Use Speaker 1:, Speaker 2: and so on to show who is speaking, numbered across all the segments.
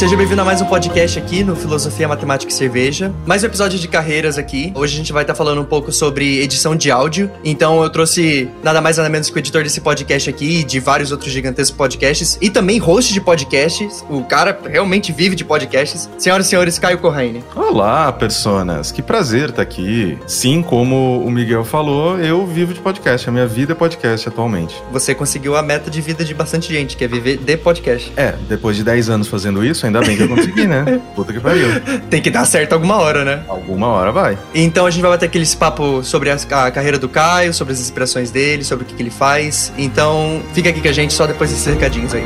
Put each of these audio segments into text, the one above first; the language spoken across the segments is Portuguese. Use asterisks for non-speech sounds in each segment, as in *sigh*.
Speaker 1: Seja bem-vindo a mais um podcast aqui no Filosofia, Matemática e Cerveja. Mais um episódio de carreiras aqui. Hoje a gente vai estar falando um pouco sobre edição de áudio. Então eu trouxe nada mais nada menos que o editor desse podcast aqui e de vários outros gigantescos podcasts. E também host de podcasts. O cara realmente vive de podcasts. Senhoras e senhores, Caio Corraine.
Speaker 2: Olá, personas. Que prazer estar aqui. Sim, como o Miguel falou, eu vivo de podcast. A minha vida é podcast atualmente.
Speaker 1: Você conseguiu a meta de vida de bastante gente, que é viver de podcast.
Speaker 2: É, depois de 10 anos fazendo isso, ainda bem que eu consegui, né? *laughs* Puta que pariu.
Speaker 1: Tem que dar certo alguma hora, né?
Speaker 2: Alguma hora vai.
Speaker 1: Então a gente vai bater aquele papo sobre a, a carreira do Caio, sobre as inspirações dele, sobre o que, que ele faz. Então fica aqui com a gente só depois desses recadinhos aí.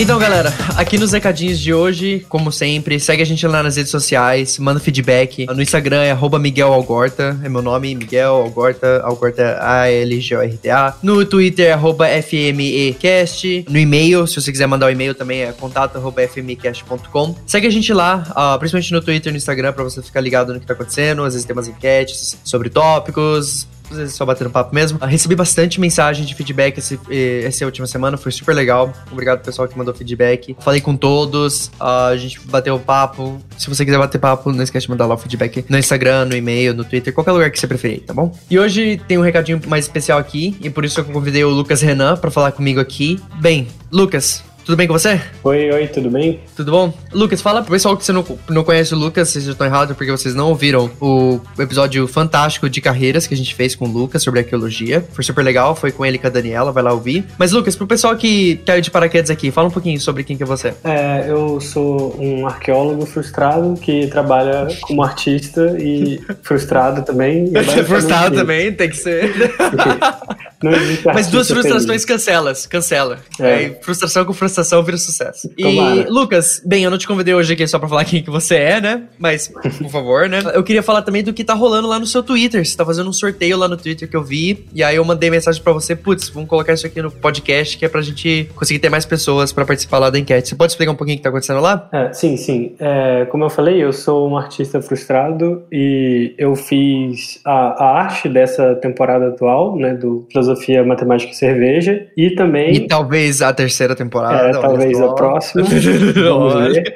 Speaker 1: Então, galera, aqui nos recadinhos de hoje, como sempre, segue a gente lá nas redes sociais, manda feedback. No Instagram é Miguel Algorta, é meu nome, Miguel Algorta, Algorta A-L-G-O-R-T-A. No Twitter é FMEcast. No e-mail, se você quiser mandar o um e-mail também, é contato arroba fmecast.com. Segue a gente lá, uh, principalmente no Twitter e no Instagram, pra você ficar ligado no que tá acontecendo. Às vezes tem umas enquetes sobre tópicos, às vezes só batendo papo mesmo. Uh, recebi bastante mensagem de feedback esse, essa última semana, foi super legal. Obrigado pessoal que mandou feedback. Falei com todos, uh, a gente bateu papo. Se você quiser bater papo, não esquece de mandar lá o feedback no Instagram, no e-mail, no Twitter, qualquer lugar que você preferir, tá bom? E hoje tem um recadinho mais especial aqui, e por isso eu convidei o Lucas Renan para falar comigo aqui. Bem, Lucas, tudo bem com você?
Speaker 3: Oi, oi, tudo bem?
Speaker 1: Tudo bom? Lucas, fala pro pessoal que você não, não conhece o Lucas, vocês já estão errados porque vocês não ouviram o episódio fantástico de carreiras que a gente fez com o Lucas sobre arqueologia. Foi super legal, foi com ele e com a Daniela, vai lá ouvir. Mas, Lucas, pro pessoal que caiu de paraquedas aqui, fala um pouquinho sobre quem que é você.
Speaker 3: É, eu sou um arqueólogo frustrado que trabalha como artista e *laughs* frustrado também. *laughs*
Speaker 1: Frustrado também, tem que ser. *laughs* Mas duas frustrações cancelas, cancela. É. frustração com frustração vira sucesso. E, Lucas, bem, eu não te convidei hoje aqui só pra falar quem que você é, né? Mas, *laughs* por favor, né? Eu queria falar também do que tá rolando lá no seu Twitter. Você tá fazendo um sorteio lá no Twitter que eu vi. E aí eu mandei mensagem pra você, putz, vamos colocar isso aqui no podcast, que é pra gente conseguir ter mais pessoas pra participar lá da enquete. Você pode explicar um pouquinho o que tá acontecendo lá?
Speaker 3: É, sim, sim. É, como eu falei, eu sou um artista frustrado e eu fiz a, a arte dessa temporada atual, né, do Filosofia, Matemática e Cerveja, e também...
Speaker 1: E talvez a terceira temporada.
Speaker 3: É, talvez a próxima. *laughs* Vamos ver.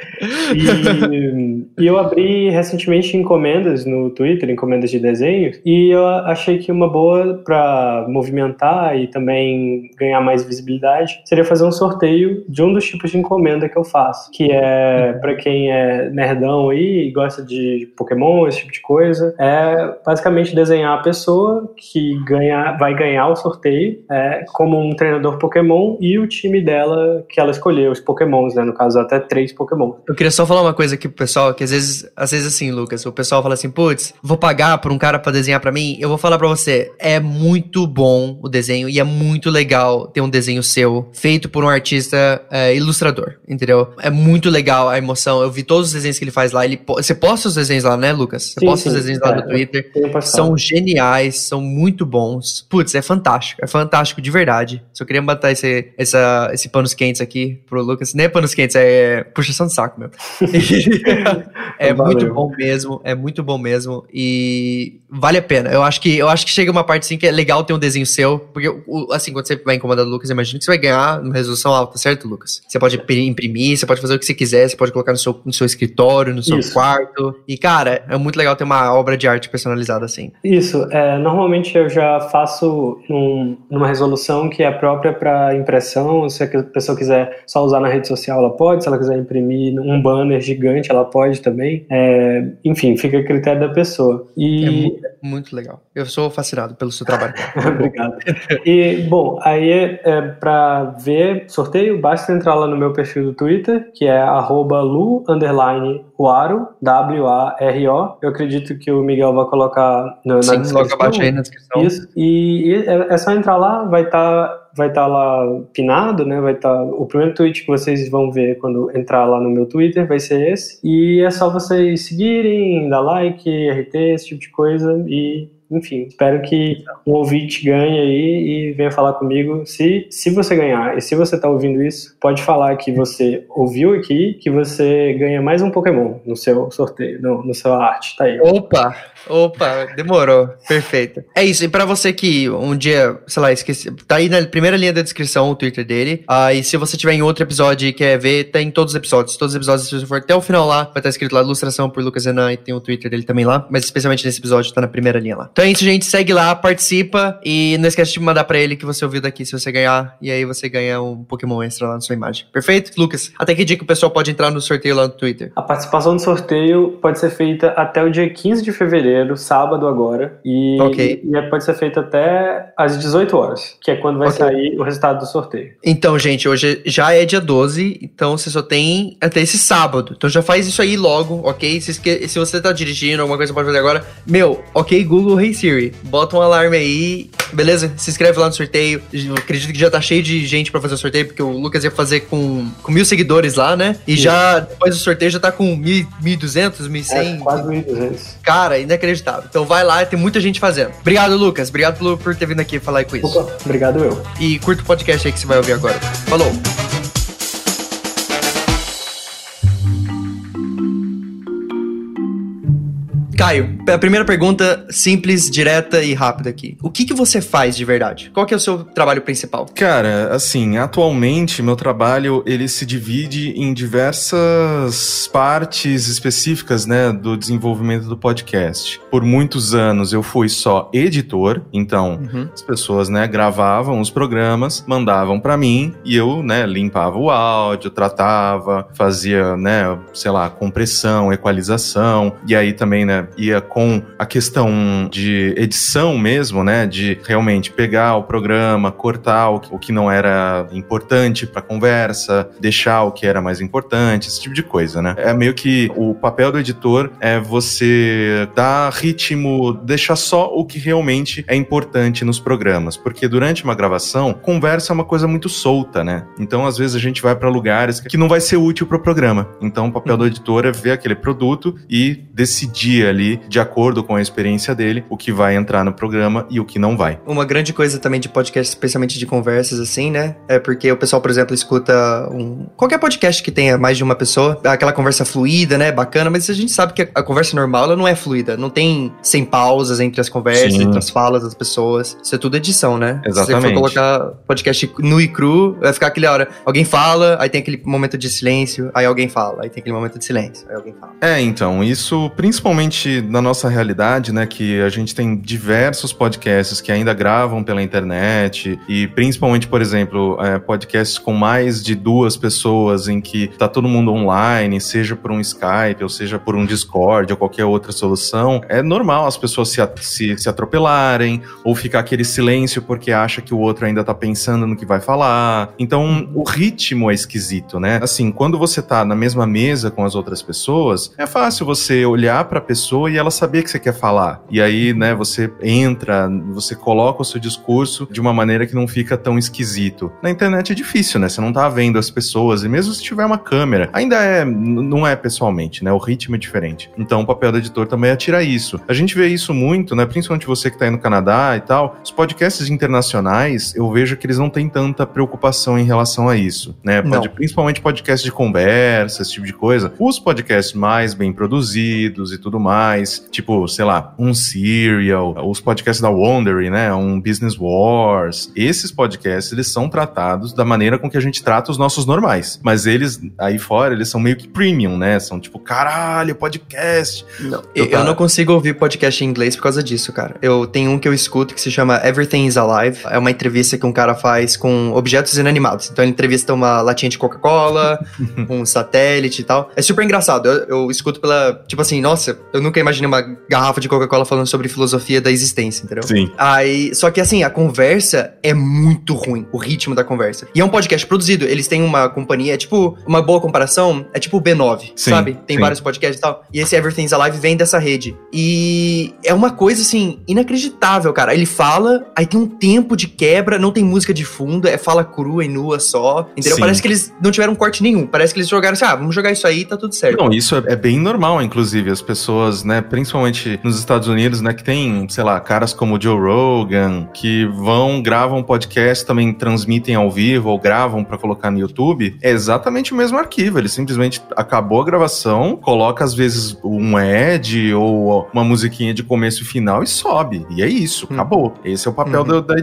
Speaker 3: E, e, eu abri recentemente encomendas no Twitter, encomendas de desenhos, e eu achei que uma boa para movimentar e também ganhar mais visibilidade seria fazer um sorteio de um dos tipos de encomenda que eu faço, que é para quem é nerdão aí e gosta de Pokémon, esse tipo de coisa, é basicamente desenhar a pessoa que ganha, vai ganhar o sorteio é, como um treinador Pokémon e o time dela que ela escolheu, os Pokémons, né? No caso, até três Pokémon.
Speaker 1: Eu queria só falar uma coisa aqui pro pessoal, que às vezes, às vezes assim, Lucas, o pessoal fala assim, putz, vou pagar por um cara para desenhar para mim. Eu vou falar para você, é muito bom o desenho e é muito legal ter um desenho seu feito por um artista é, ilustrador, entendeu? É muito legal a emoção. Eu vi todos os desenhos que ele faz lá. Ele, você posta os desenhos lá, né, Lucas? Você sim, posta sim, os desenhos é, lá no Twitter. São geniais, são muito bons. Putz, é fantástico. É fantástico de verdade. Só queria botar esse, essa, esse panos quentes aqui pro Lucas. Nem é panos quentes, é puxação de saco, meu. *laughs* é Valeu. muito bom mesmo, é muito bom mesmo. E vale a pena. Eu acho que eu acho que chega uma parte assim que é legal ter um desenho seu, porque assim, quando você vai incomodar o Lucas, imagina que você vai ganhar uma resolução alta, certo, Lucas? Você pode imprimir, você pode fazer o que você quiser, você pode colocar no seu, no seu escritório, no seu Isso. quarto. E cara, é muito legal ter uma obra de arte personalizada assim.
Speaker 3: Isso, é, normalmente eu já faço num, numa resolução que é própria para impressão, se a pessoa quiser só usar na rede social, ela pode, se ela quiser imprimir um banner gigante, ela pode também. É, enfim, fica a critério da pessoa.
Speaker 1: E... É muito, muito legal. Eu sou fascinado pelo seu trabalho. *laughs*
Speaker 3: Obrigado. E, bom, aí é, para ver sorteio, basta entrar lá no meu perfil do Twitter, que é lu, underline, Waro, W-A-R-O. Eu acredito que o Miguel vai colocar no,
Speaker 1: Sim,
Speaker 3: na descrição.
Speaker 1: logo abaixo aí na descrição.
Speaker 3: Isso. E, e é, é só entrar lá, vai estar tá vai tá lá pinado, né? Vai tá, o primeiro tweet que vocês vão ver quando entrar lá no meu Twitter vai ser esse. E é só vocês seguirem, dar like, RT, esse tipo de coisa e enfim, espero que um ouvinte ganhe aí e venha falar comigo. Se, se você ganhar e se você tá ouvindo isso, pode falar que você ouviu aqui, que você ganha mais um Pokémon no seu sorteio, no, no seu arte, tá aí.
Speaker 1: Opa! Opa, demorou. Perfeito. É isso. E pra você que um dia, sei lá, esqueci. Tá aí na primeira linha da descrição o Twitter dele. Ah, se você tiver em outro episódio e quer ver, tem todos os episódios. Todos os episódios, se você for até o final lá, vai estar escrito lá ilustração por Lucas Enan e tem o Twitter dele também lá. Mas especialmente nesse episódio, tá na primeira linha lá. Então é isso, gente. Segue lá, participa e não esquece de mandar pra ele que você ouviu daqui se você ganhar. E aí você ganha um Pokémon extra lá na sua imagem. Perfeito? Lucas, até que dia que o pessoal pode entrar no sorteio lá no Twitter?
Speaker 3: A participação no sorteio pode ser feita até o dia 15 de fevereiro, sábado agora. E,
Speaker 1: Ok.
Speaker 3: e pode ser feita até às 18 horas, que é quando vai
Speaker 1: Ok.
Speaker 3: sair o resultado do sorteio.
Speaker 1: Então, gente, hoje já é dia 12, então você só tem até esse sábado. Então já faz isso aí logo, ok? Se, se você tá dirigindo, alguma coisa você pode fazer agora. Meu, ok, Google, Hey Siri, bota um alarme aí, beleza? Se inscreve lá no sorteio. Eu acredito que já tá cheio de gente pra fazer o sorteio, porque o Lucas ia fazer com, com mil seguidores lá, né? E já, depois do sorteio, já tá com mil, 1.200, 1.100.
Speaker 3: É, quase 1.200.
Speaker 1: Cara, inacreditável. Então vai lá, tem muita gente fazendo. Obrigado, Lucas. Obrigado por, por ter vindo aqui falar aí com isso.
Speaker 3: Opa, obrigado eu.
Speaker 1: E curta o podcast aí que você vai ouvir agora. Falou! Caio, a primeira pergunta simples, direta e rápida aqui. O que, que você faz de verdade? Qual que é o seu trabalho principal?
Speaker 2: Cara, assim, atualmente meu trabalho ele se divide em diversas partes específicas, né, do desenvolvimento do podcast. Por muitos anos eu fui só editor, então
Speaker 1: Uhum.
Speaker 2: as pessoas, né, gravavam os programas, mandavam pra mim e eu, né, limpava o áudio, tratava, fazia, né, sei lá, compressão, equalização e aí também, né, ia com a questão de edição mesmo, né, de realmente pegar o programa, cortar o que, o não era importante pra conversa, deixar o que era mais importante, esse tipo de coisa, né? É meio que o papel do editor é você dar ritmo, deixar só o que realmente é importante nos programas, porque durante uma gravação, conversa é uma coisa muito solta, né? Então, às vezes a gente vai pra lugares que não vai ser útil pro programa. Então, o papel do editor é ver aquele produto e decidir ali, de acordo com a experiência dele, o que vai entrar no programa e o que não vai.
Speaker 1: Uma grande coisa também de podcast, especialmente de conversas assim, né? É porque o pessoal, por exemplo, escuta um qualquer podcast que tenha mais de uma pessoa, aquela conversa fluida, né? Bacana, mas a gente sabe que a, conversa normal ela não é fluida, não tem sem pausas entre as conversas,
Speaker 2: Sim.
Speaker 1: entre as falas das pessoas. Isso é tudo edição, né? Se você
Speaker 2: Exatamente.
Speaker 1: for colocar podcast nu e cru, vai ficar aquela hora, alguém fala, aí tem aquele momento de silêncio, aí alguém fala, aí tem aquele momento de silêncio, aí alguém fala.
Speaker 2: É, então, isso principalmente na nossa realidade, né, que a gente tem diversos podcasts que ainda gravam pela internet e principalmente, por exemplo, é, podcasts com mais de duas pessoas em que tá todo mundo online, seja por um Skype ou seja por um Discord ou qualquer outra solução, é normal as pessoas se, se, se atropelarem ou ficar aquele silêncio porque acha que o outro ainda tá pensando no que vai falar. Então, o ritmo é esquisito, né? Assim, quando você tá na mesma mesa com as outras pessoas, é fácil você olhar pra pessoa e ela saber que você quer falar. E aí, né, você entra, você coloca o seu discurso de uma maneira que não fica tão esquisito. Na internet é difícil, né? Você não tá vendo as pessoas, e mesmo se tiver uma câmera, ainda é, não é pessoalmente, né? O ritmo é diferente. Então, o papel do editor também é tirar isso. A gente vê isso muito, né? Principalmente você que tá aí no Canadá e tal. Os podcasts internacionais, eu vejo que eles não têm tanta preocupação em relação a isso, né? Pode, principalmente podcast de conversa, esse tipo de coisa. Os podcasts mais bem produzidos e tudo mais, tipo, sei lá, um Serial, os podcasts da Wondery, né? Um Business Wars. Esses podcasts, eles são tratados da maneira com que a gente trata os nossos normais. Mas eles, aí fora, eles são meio que premium, né? São tipo, caralho, podcast.
Speaker 1: Não,
Speaker 2: Eu
Speaker 1: eu, não consigo ouvir podcast em inglês por causa disso, cara. Eu tenho um que eu escuto que se chama Everything is Alive. É uma entrevista que um cara faz com objetos inanimados. Então ele entrevista uma latinha de Coca-Cola, *laughs* um satélite e tal. É super engraçado. Eu, eu escuto pela. Tipo assim, nossa, eu nunca imaginei uma garrafa de Coca-Cola falando sobre filosofia da existência, entendeu?
Speaker 2: Sim.
Speaker 1: Aí, só que assim, a conversa é muito ruim, o ritmo da conversa. E é um podcast produzido, eles têm uma companhia, é tipo, uma boa comparação, é tipo o B9,
Speaker 2: Sim,
Speaker 1: sabe? Tem
Speaker 2: sim.
Speaker 1: vários podcasts e tal. E esse Everything's Alive vem dessa rede. E é uma coisa assim, inacreditável, cara. Ele fala, aí tem um tempo de quebra, não tem música de fundo, é fala crua e nua só. Entendeu?
Speaker 2: Sim.
Speaker 1: Parece que eles não tiveram corte nenhum. Parece que eles jogaram assim, ah, vamos jogar isso aí, tá tudo certo.
Speaker 2: Não, isso é, é bem normal, inclusive. As pessoas pessoas, né, principalmente nos Estados Unidos, né, que tem, sei lá, caras como Joe Rogan, que vão, gravam podcast, também transmitem ao vivo ou gravam para colocar no YouTube, é exatamente o mesmo arquivo. Ele simplesmente acabou a gravação, coloca às vezes um ad ou uma musiquinha de começo e final e sobe. E é isso, hum. acabou. Esse é o papel da, da,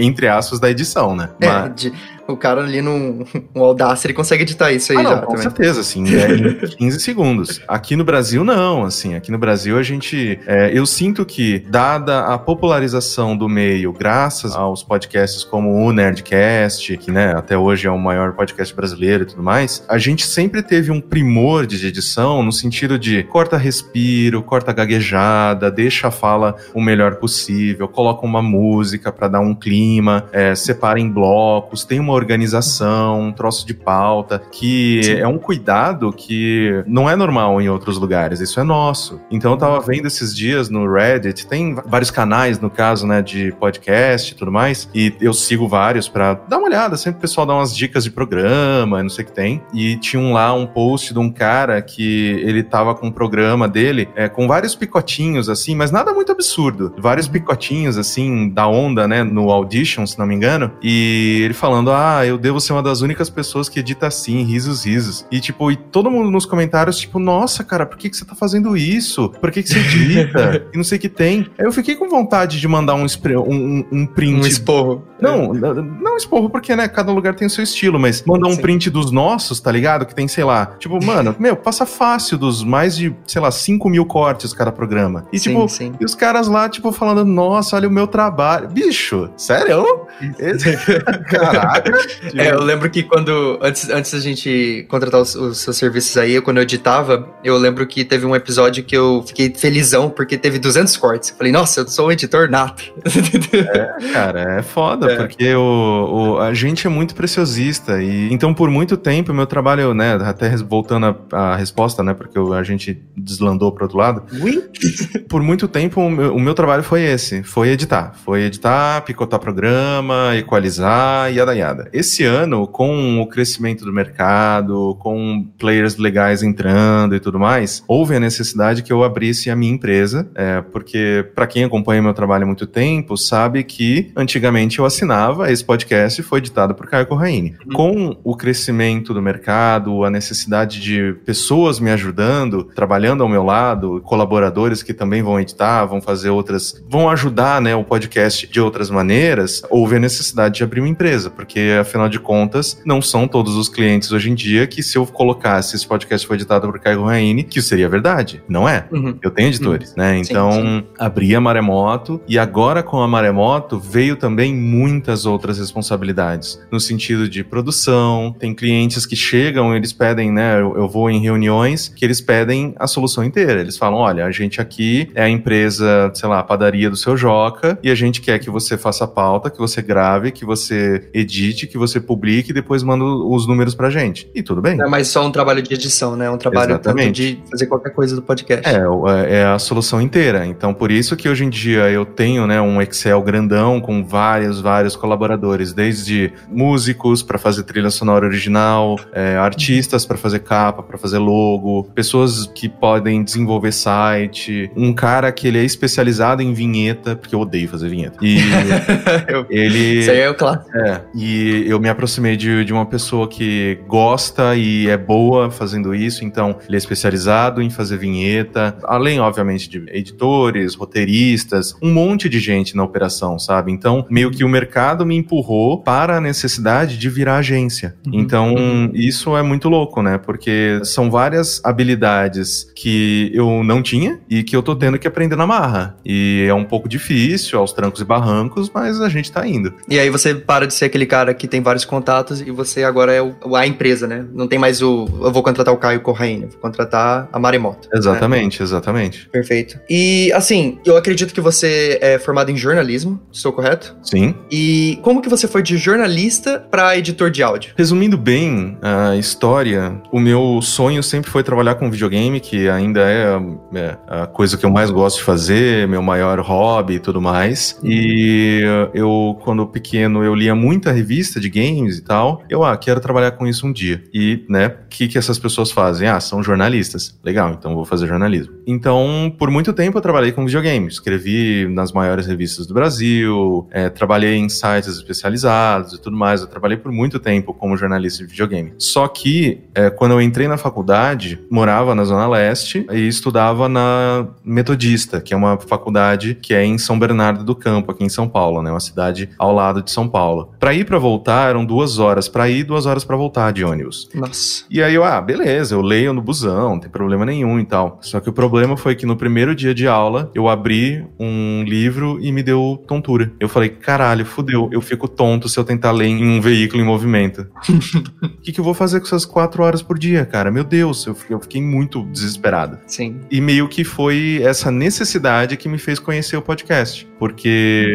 Speaker 2: entre aspas, da edição, né?
Speaker 1: É, Mas... de o cara ali no, no *laughs* Audacity consegue editar isso aí
Speaker 2: ah,
Speaker 1: não, já.
Speaker 2: Com também. certeza, assim, é em *laughs* 15 segundos. Aqui no Brasil, não, assim, aqui no Brasil a gente. É, eu sinto que, dada a popularização do meio, graças aos podcasts como o Nerdcast, que né, até hoje é o maior podcast brasileiro e tudo mais, a gente sempre teve um primor de edição no sentido de corta respiro, corta gaguejada, deixa a fala o melhor possível, coloca uma música para dar um clima, é, separa em blocos, tem uma organização, um troço de pauta, que Sim. é um cuidado que não é normal em outros lugares, isso é nosso. Então eu tava vendo esses dias no Reddit, tem vários canais, no caso, né, de podcast e tudo mais, e eu sigo vários para dar uma olhada, sempre o pessoal dá umas dicas de programa, não sei o que tem, e tinha um lá um post de um cara que ele tava com um programa dele, é, com vários picotinhos, assim, mas nada muito absurdo, vários uhum. picotinhos, assim, da onda, né, no Audition, se não me engano, e ele falando, ah, ah, eu devo ser uma das únicas pessoas que edita assim, risos, risos. E, tipo, e todo mundo nos comentários, tipo, nossa, cara, por que, que você tá fazendo isso? Por que, que você edita? *laughs* e não sei o que tem. Aí eu fiquei com vontade de mandar um, um, um print.
Speaker 1: Um esporro.
Speaker 2: Não, é. não esporro, porque, né, cada lugar tem o seu estilo, mas mandar um Sim. print dos nossos, tá ligado? Que tem, sei lá, tipo, *laughs* mano, meu, passa fácil dos mais de, sei lá, 5 mil cortes cada programa. E, sim, tipo, sim. e os caras lá, tipo, falando, nossa, olha o meu trabalho. Bicho, sério? Esse... *laughs*
Speaker 1: Caraca. É, eu lembro que quando. Antes, antes da gente contratar os, os, seus serviços aí, quando eu editava, eu lembro que teve um episódio que eu fiquei felizão porque teve 200 cortes. Falei, nossa, eu sou um editor nato.
Speaker 2: É, cara, é foda, é. porque o, o, a gente é muito preciosista. E então, por muito tempo, meu trabalho, né, até voltando à resposta, né, porque a gente deslandou pro outro lado. Ui? Por muito tempo, o meu, o meu trabalho foi esse: foi editar. Foi editar, picotar programa, equalizar e yada Esse ano, com o crescimento do mercado, com players legais entrando e tudo mais, houve a necessidade que eu abrisse a minha empresa, é, porque para quem acompanha meu trabalho há muito tempo, sabe que antigamente eu assinava, esse podcast foi editado por Caio Corraine. Uhum. Com o crescimento do mercado, a necessidade de pessoas me ajudando, trabalhando ao meu lado, colaboradores que também vão editar, vão fazer outras, vão ajudar, né, o podcast de outras maneiras, houve a necessidade de abrir uma empresa, porque afinal de contas, não são todos os clientes hoje em dia que se eu colocasse esse podcast foi editado por Caio Raine, que isso seria verdade. Não é. Uhum. Eu tenho editores, uhum. né? Então, sim, sim. abri a Maremoto e agora com a Maremoto veio também muitas outras responsabilidades, no sentido de produção, tem clientes que chegam, eles pedem, né, eu, eu vou em reuniões que eles pedem a solução inteira. Eles falam, olha, a gente aqui é a empresa, sei lá, a padaria do seu Joca e a gente quer que você faça a pauta, que você grave, que você edite, que você publique e depois manda os números pra gente. E tudo bem.
Speaker 1: É mais só um trabalho de edição, né? É um trabalho de fazer qualquer coisa do podcast.
Speaker 2: É, é, é a solução inteira. Então, por isso que hoje em dia eu tenho, né, um Excel grandão com vários, vários colaboradores, desde músicos para fazer trilha sonora original, é, artistas para fazer capa, para fazer logo, pessoas que podem desenvolver site, um cara que ele é especializado em vinheta, porque eu odeio fazer vinheta. E *laughs* ele.
Speaker 1: Isso aí é o clássico.
Speaker 2: É, e eu me aproximei de, de uma pessoa que gosta e é boa fazendo isso, então ele é especializado em fazer vinheta, além, obviamente, de editores, roteiristas, um monte de gente na operação, sabe? Então, meio que o mercado me empurrou para a necessidade de virar agência. Uhum. Então, isso é muito louco, né? Porque são várias habilidades que eu não tinha e que eu tô tendo que aprender na marra. E é um pouco difícil, aos trancos e barrancos, mas a gente tá indo.
Speaker 1: E aí você para de ser aquele cara que tem vários contatos e você agora é o, a empresa, né? Não tem mais o. Eu vou contratar o Caio Corraine, vou contratar a Maremoto.
Speaker 2: Né? Exatamente, né? exatamente.
Speaker 1: Perfeito. E assim, eu acredito que você é formado em jornalismo, estou correto?
Speaker 2: Sim.
Speaker 1: E E como que você foi de jornalista para editor de áudio?
Speaker 2: Resumindo bem a história, o meu sonho sempre foi trabalhar com videogame, que ainda é, é a coisa que eu mais gosto de fazer, meu maior hobby e tudo mais. E eu, quando pequeno, eu lia muita revista de games e tal. Eu, ah, quero trabalhar com isso um dia. E, né, o que, que essas pessoas fazem? Ah, são jornalistas. Legal, então vou fazer jornalismo. Então, por muito tempo eu trabalhei com videogame. Escrevi nas maiores revistas do Brasil, é, trabalhei em sites especializados e tudo mais. Eu trabalhei por muito tempo como jornalista de videogame. Só que, é, quando eu entrei na faculdade, morava na Zona Leste e estudava na Metodista, que é uma faculdade que é em São Bernardo do Campo, aqui em São Paulo, né? Uma cidade ao lado de São Paulo. Para ir para voltar eram duas horas para ir, duas horas para voltar de ônibus.
Speaker 1: Nossa.
Speaker 2: E aí eu, ah, beleza, eu leio no busão, não tem problema nenhum e tal. Só que o problema foi que no primeiro dia de aula eu abri um livro e me deu tontura. Eu falei, caralho, fudeu, eu fico tonto se eu tentar ler em um veículo em movimento. O *laughs* que, que eu vou fazer com essas quatro horas por dia, cara? Meu Deus, eu fiquei, eu fiquei muito desesperado.
Speaker 1: Sim.
Speaker 2: E meio que foi essa necessidade que me fez conhecer o podcast. Porque,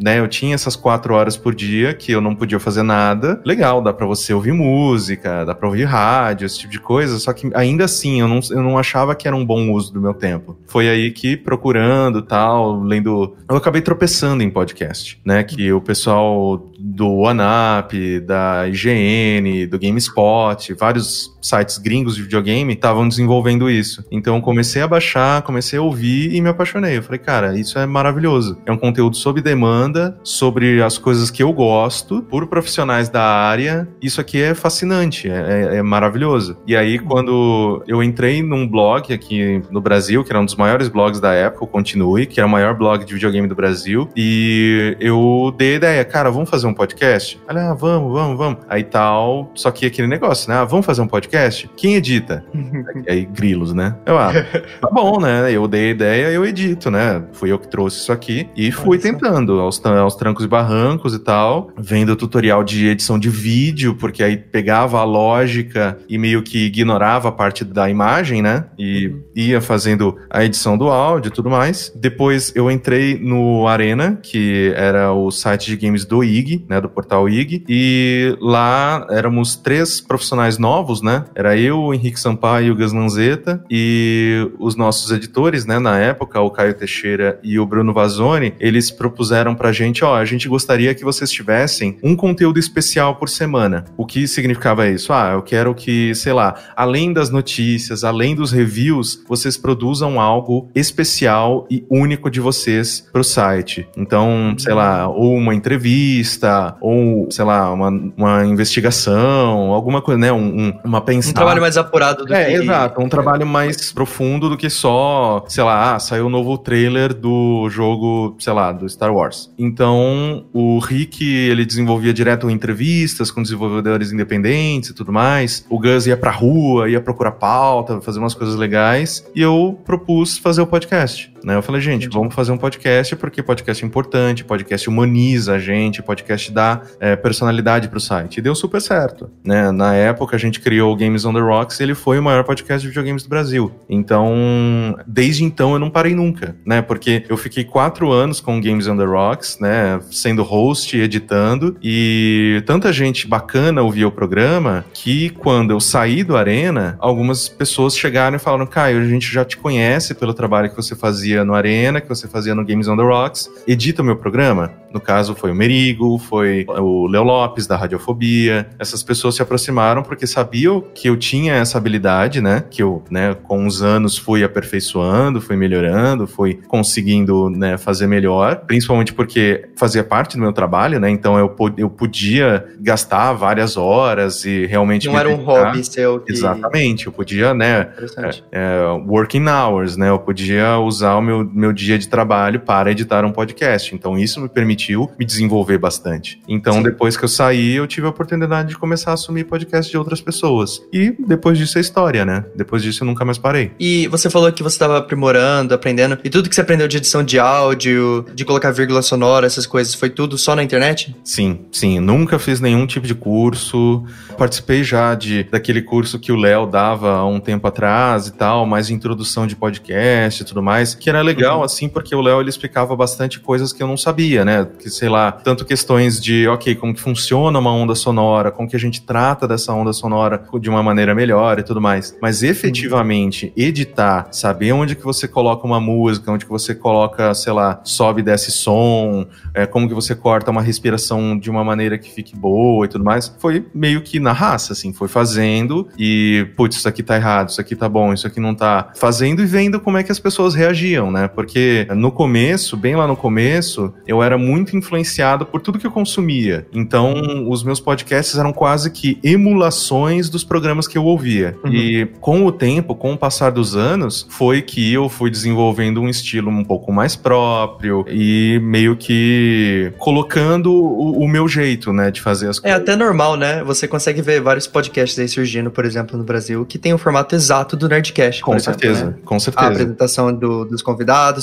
Speaker 2: né, eu tinha essas quatro horas por dia que eu não podia fazer nada. Legal, dá pra você ouvir música, dá pra ouvir rádio, esse tipo de coisa. Só que ainda assim, eu não, eu não achava que era um bom uso do meu tempo. Foi aí que, procurando tal, lendo. Eu acabei tropeçando em podcast, né? Que o pessoal do OneUp, da IGN, do GameSpot, vários sites gringos de videogame estavam desenvolvendo isso. Então comecei a baixar, comecei a ouvir e me apaixonei. Eu falei, cara, isso é maravilhoso. É um conteúdo sob demanda, sobre as coisas que eu gosto, por profissionais da área. Isso aqui é fascinante, é, é, é maravilhoso. E aí, quando eu entrei num blog aqui no Brasil, que era um dos maiores blogs da época, o Continue, que era o maior blog de videogame do Brasil, e eu dei a ideia, cara, vamos fazer um podcast? Olha, ah, vamos, vamos, vamos. Aí tal, só que aquele negócio, né? Ah, vamos fazer um podcast? Podcast? Quem edita? *laughs* Aí, grilos, né? Eu, ah, tá bom, né? Eu dei a ideia, eu edito, né? Fui eu que trouxe isso aqui e fui Nossa. tentando aos, aos trancos e barrancos e tal, vendo tutorial de edição de vídeo, porque aí pegava a lógica e meio que ignorava a parte da imagem, né? E uhum. ia fazendo a edição do áudio e tudo mais. Depois eu entrei no Arena, que era o site de games do IG, né? Do portal IG, e lá éramos três profissionais novos, né? Era eu, o Henrique Sampaio e o Gus Lanzetta, e os nossos editores, né, na época, o Caio Teixeira e o Bruno Vazoni, eles propuseram pra gente, ó, a gente gostaria que vocês tivessem um conteúdo especial por semana. O que significava isso? Ah, eu quero que, sei lá, além das notícias, além dos reviews, vocês produzam algo especial e único de vocês pro site. Então, sei lá, ou uma entrevista, ou, sei lá, uma, uma investigação, alguma coisa, né, um, um, uma pensar.
Speaker 1: Um trabalho mais apurado do
Speaker 2: é,
Speaker 1: que.
Speaker 2: É, exato. Um trabalho mais profundo do que só, sei lá, ah, saiu o um novo trailer do jogo, sei lá, do Star Wars. Então, o Rick, ele desenvolvia direto entrevistas com desenvolvedores independentes e tudo mais. O Gus ia pra rua, ia procurar pauta, fazer umas coisas legais. E eu propus fazer o podcast. Né? Eu falei, gente, Entendi. vamos fazer um podcast porque podcast é importante, podcast humaniza a gente, podcast dá é, personalidade pro site. E deu super certo. Né? Na época, a gente criou o Games on the Rocks e ele foi o maior podcast de videogames do Brasil. Então, desde então, eu não parei nunca, né? Porque eu fiquei quatro anos com Games on the Rocks, né? Sendo host, editando, e tanta gente bacana ouvia o programa que quando eu saí do Arena, algumas pessoas chegaram e falaram: Caio, a gente já te conhece pelo trabalho que você fazia fazia no Arena, que você fazia no Games on the Rocks, edita o meu programa. No caso, foi o Merigo, foi o Leo Lopes, da Radiofobia. Essas pessoas se aproximaram porque sabiam que eu tinha essa habilidade, né? Que eu, né, com os anos fui aperfeiçoando, fui melhorando, fui conseguindo, né, fazer melhor. Principalmente porque fazia parte do meu trabalho, né? Então eu, eu podia gastar várias horas e realmente.
Speaker 1: Não era um hobby seu.
Speaker 2: Que... Exatamente. Eu podia, né? É, é, working hours, né? Eu podia usar o meu, meu dia de trabalho para editar um podcast. Então isso me permitiu me desenvolver bastante. Então, Sim. depois que eu saí, eu tive a oportunidade de começar a assumir podcast de outras pessoas. E depois disso é história, né? Depois disso eu nunca mais parei.
Speaker 1: E você falou que você estava aprimorando, aprendendo. E tudo que você aprendeu de edição de áudio, de colocar vírgula sonora, essas coisas, foi tudo só na internet?
Speaker 2: Sim, sim. Nunca fiz nenhum tipo de curso. Participei já de daquele curso que o Léo dava há um tempo atrás e tal, mais introdução de podcast e tudo mais, que era legal, uhum. assim, porque o Léo ele explicava bastante coisas que eu não sabia, né? Que, sei lá, tanto questões de, ok, como que funciona uma onda sonora, como que a gente trata dessa onda sonora de uma maneira melhor e tudo mais. Mas efetivamente, editar, saber onde que você coloca uma música, onde que você coloca, sei lá, sobe e desce som, é, como que você corta uma respiração de uma maneira que fique boa e tudo mais, foi meio que na raça, assim, foi fazendo e, putz, isso aqui tá errado, isso aqui tá bom, isso aqui não tá. Fazendo e vendo como é que as pessoas reagiam, né? Porque no começo, bem lá no começo, eu era muito influenciado por tudo que eu consumia. Então, os meus podcasts eram quase que emulações dos programas que eu ouvia. Uhum. E com o tempo, com o passar dos anos, foi que eu fui desenvolvendo um estilo um pouco mais próprio e meio que colocando o, o meu jeito, né, de fazer as
Speaker 1: coisas. É até normal, né? Você consegue ver vários podcasts aí surgindo, por exemplo, no Brasil, que tem o formato exato do Nerdcast.
Speaker 2: Com certeza, exemplo, né? com certeza.
Speaker 1: A apresentação do, dos convidados,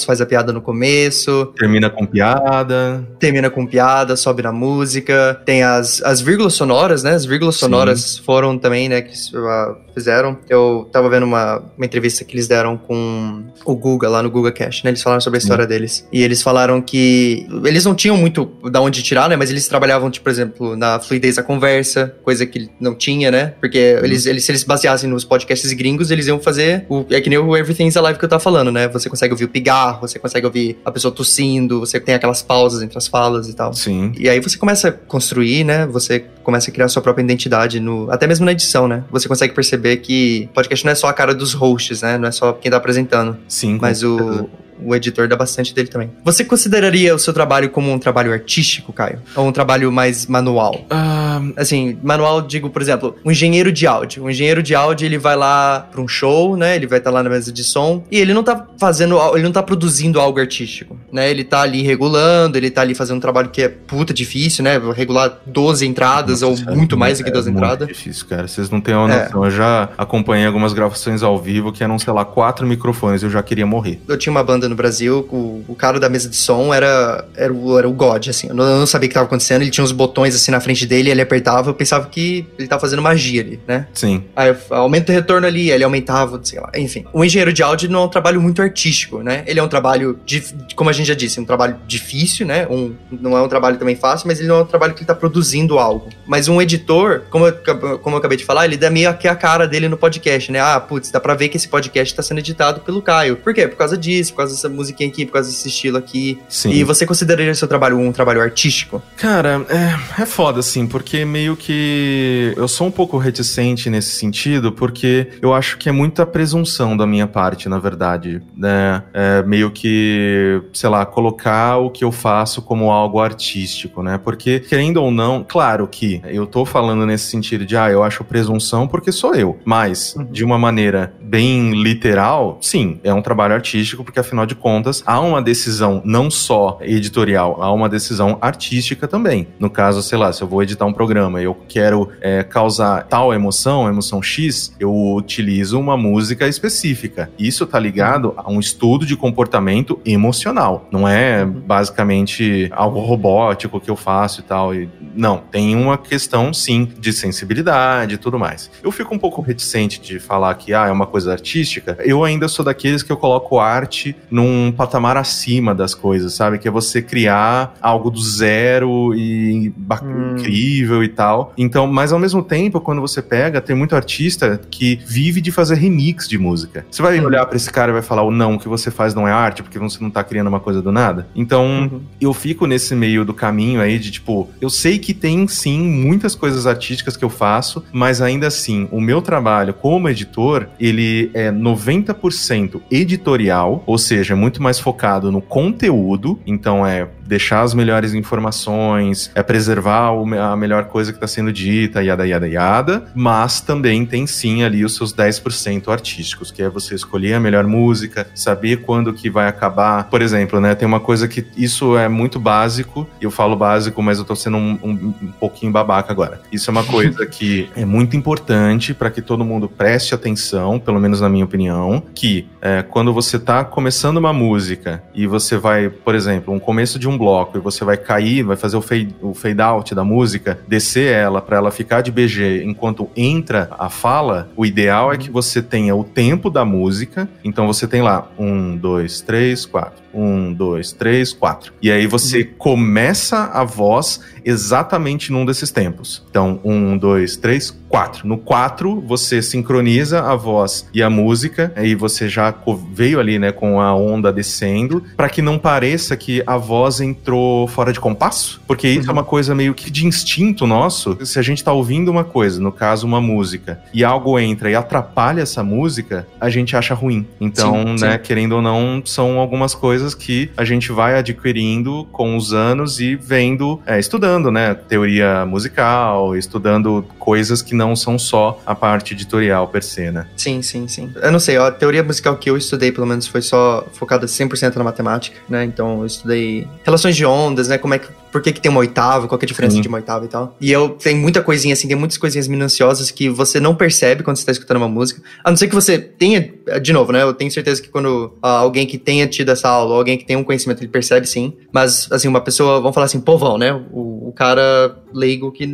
Speaker 1: faz a piada no começo.
Speaker 2: Termina com piada.
Speaker 1: Termina com piada, sobe na música. Tem as, as vírgulas sonoras, né? As vírgulas sonoras Sim. foram também, né? Que uh, fizeram. Eu tava vendo uma, uma entrevista que eles deram com o Guga, lá no Guga Cash, né? Eles falaram sobre a história Sim. deles. E eles falaram que eles não tinham muito da onde tirar, né? Mas eles trabalhavam, tipo, por exemplo, na fluidez da conversa, coisa que não tinha, né? Porque uhum. eles, eles, se eles baseassem nos podcasts gringos, eles iam fazer o, é que nem o Everything's Alive que eu tava falando, né? Você consegue ouvir o pigarro, você consegue ouvir a pessoa tossindo, você tem aquelas pausas entre as falas e tal.
Speaker 2: Sim.
Speaker 1: E aí você começa a construir, né? Você começa a criar sua própria identidade no, até mesmo na edição, né? Você consegue perceber que podcast não é só a cara dos hosts, né? Não é só quem tá apresentando.
Speaker 2: Sim.
Speaker 1: Mas o, o editor dá bastante dele também. Você consideraria o seu trabalho como um trabalho artístico, Caio? Ou um trabalho mais manual? Um... Assim, manual, digo, por exemplo, um engenheiro de áudio. Um engenheiro de áudio, ele vai lá para um show, né? Ele vai estar tá lá na mesa de som e ele não tá fazendo, ele não tá produzindo algo artístico, né? Ele tá ali regulando, ele tá ali fazendo um trabalho que é puta difícil, né? Regular 12 entradas Nossa, ou muito mais do que 12 é entradas.
Speaker 2: É difícil, cara. Vocês não têm uma é. noção. É. Eu já acompanhei algumas gravações ao vivo que eram, sei lá, quatro microfones. Eu já queria morrer.
Speaker 1: Eu tinha uma banda no Brasil, o, o cara da mesa de som era, era, o, era o God, assim. Eu não, eu não sabia o que estava acontecendo, ele tinha uns botões assim na frente dele, ele apertava, eu pensava que ele tava fazendo magia ali, né?
Speaker 2: Sim.
Speaker 1: Aí eu, aumenta o retorno ali, ele aumentava, sei lá, enfim. O engenheiro de áudio não é um trabalho muito artístico, né? Ele é um trabalho, de, como a gente já disse, um trabalho difícil, né? Um, não é um trabalho também fácil, mas ele não é um trabalho que ele tá produzindo algo. Mas um editor, como eu, como eu acabei de falar, ele dá meio que a cara dele no podcast, né? Ah, putz, dá pra ver que esse podcast tá sendo editado pelo Caio. Por quê? Por causa disso, por causa dessa musiquinha aqui, por causa desse estilo aqui.
Speaker 2: Sim.
Speaker 1: E você consideraria seu trabalho um trabalho artístico?
Speaker 2: Cara, é, é foda, assim, porque meio que eu sou um pouco reticente nesse sentido, porque eu acho que é muita presunção da minha parte, na verdade, né? É meio que, sei lá, colocar o que eu faço como algo artístico, né? Porque, querendo ou não, claro que eu tô falando nesse sentido de, ah, eu acho presunção porque sou eu, mas uhum. de uma maneira bem literal, sim, é um trabalho artístico, porque afinal de contas, há uma decisão não só editorial, há uma decisão artística também. No caso, sei lá, se eu vou editar um programa e eu quero é, causar tal emoção, emoção X, eu utilizo uma música específica. Isso tá ligado a um estudo de comportamento emocional. Não é basicamente algo robótico que eu faço e tal. E, não, tem uma questão sim de sensibilidade e tudo mais. Eu fico um pouco reticente de falar que ah, é uma coisa artística. Eu ainda sou daqueles que eu coloco arte num patamar acima das coisas, sabe? Que é você criar algo do zero e hum. incrível e tal. Então, mas ao mesmo tempo, quando você pega, tem muito artista que vive de fazer remix de música. Você vai olhar para esse cara e vai falar, o não, o que você faz não é arte, porque você não tá criando uma coisa do nada. Então, uhum. eu fico nesse meio do caminho aí de tipo, eu sei que tem sim muitas coisas artísticas que eu faço, mas ainda assim, o meu trabalho como editor, ele é 90% editorial, ou seja, muito mais focado no conteúdo, então é deixar as melhores informações, é preservar a melhor coisa que está sendo dita, yada, yada, yada, mas também tem sim ali os seus 10% artísticos, que é você escolher a melhor música, saber quando que vai acabar. Por exemplo, né, tem uma coisa que isso é muito básico, eu falo básico, mas eu tô sendo um, um, um pouquinho babaca agora. Isso é uma coisa que *laughs* é muito importante para que todo mundo preste atenção, pelo menos na minha opinião, que é, quando você tá começando uma música e você vai, por exemplo, um começo de um bloco e você vai cair, vai fazer o fade, o fade out da música, descer ela para ela ficar de BG enquanto entra a fala, o ideal é que você tenha o tempo da música. Então você tem lá um, dois, três, quatro. Um, dois, três, quatro. E aí você uhum. começa a voz exatamente num desses tempos. Então, um, dois, três, quatro. No quatro, você sincroniza a voz e a música, aí você já veio ali, né, com a onda descendo, para que não pareça que a voz entrou fora de compasso, porque isso é uhum. é uma coisa meio que de instinto nosso. Se a gente tá ouvindo uma coisa, no caso uma música, e algo entra e atrapalha essa música, a gente acha ruim. Então, sim, né, sim. querendo ou não, são algumas coisas que a gente vai adquirindo com os anos e vendo, é, estudando, né, teoria musical, estudando coisas que não são só a parte editorial per se, né?
Speaker 1: Sim, sim, sim. Eu não sei, a teoria musical que eu estudei, pelo menos, foi só focada 100% na matemática, né? Então, eu estudei relações de ondas, né? Como é que por que, que tem uma oitava, qual é a diferença Sim. de uma oitava e tal. E eu tenho muita coisinha assim, tem muitas coisinhas minuciosas que você não percebe quando você tá escutando uma música. A não ser que você tenha, de novo, né? Eu tenho certeza que quando ah, alguém que tenha tido essa aula, ou alguém que tem um conhecimento, ele percebe sim. Mas, assim, uma pessoa, vamos falar assim, povão, né? O, o cara leigo que.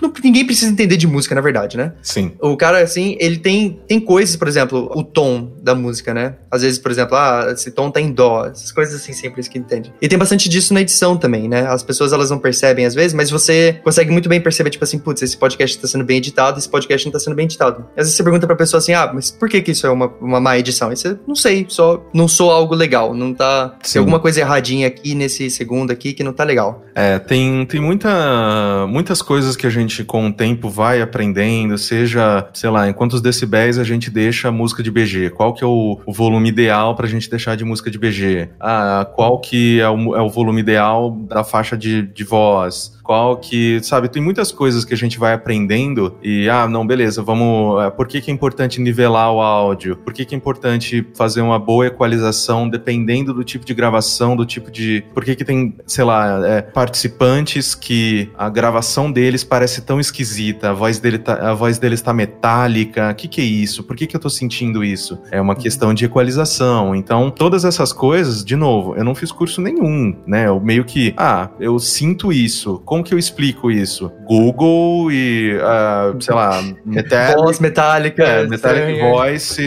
Speaker 1: Não, ninguém precisa entender de música, na verdade, né?
Speaker 2: Sim.
Speaker 1: O cara, assim, ele tem, tem coisas, por exemplo, o tom da música, né? Às vezes, por exemplo, ah, esse tom tá em dó, essas coisas assim simples que entende. E tem bastante disso na edição também, né? As pessoas, elas não percebem às vezes, mas você consegue muito bem perceber, tipo assim, putz, esse podcast tá sendo bem editado, esse podcast não tá sendo bem editado. Às vezes você pergunta pra pessoa assim, ah, mas por que que isso é uma, uma má edição? E você, não sei, só não sou algo legal, não tá... Sim. Tem alguma coisa erradinha aqui nesse segundo aqui que não tá legal.
Speaker 2: É, tem, tem muita, muitas coisas que a gente com o tempo vai aprendendo, seja, sei lá, em quantos decibéis a gente deixa a música de BG, qual que é o, o volume ideal pra gente deixar de música de BG, ah, qual que é o, é o volume ideal da faixa de, de voz, qual que, sabe, tem muitas coisas que a gente vai aprendendo e, ah, não, beleza, vamos, é, por que que é importante nivelar o áudio? Por que que é importante fazer uma boa equalização dependendo do tipo de gravação, do tipo de, por que que tem, sei lá, é, participantes que a gravação deles parece tão esquisita, a voz dele tá, a voz deles tá metálica, o que que é isso? Por que que eu tô sentindo isso? É uma questão de equalização, então, todas essas coisas, de novo, eu não fiz curso nenhum, né, eu meio que, ah, eu sinto isso, como como que eu explico isso? Google e, uh, sei lá, *laughs*
Speaker 1: Metallic. Voz metálica.
Speaker 2: É, Metallic Voice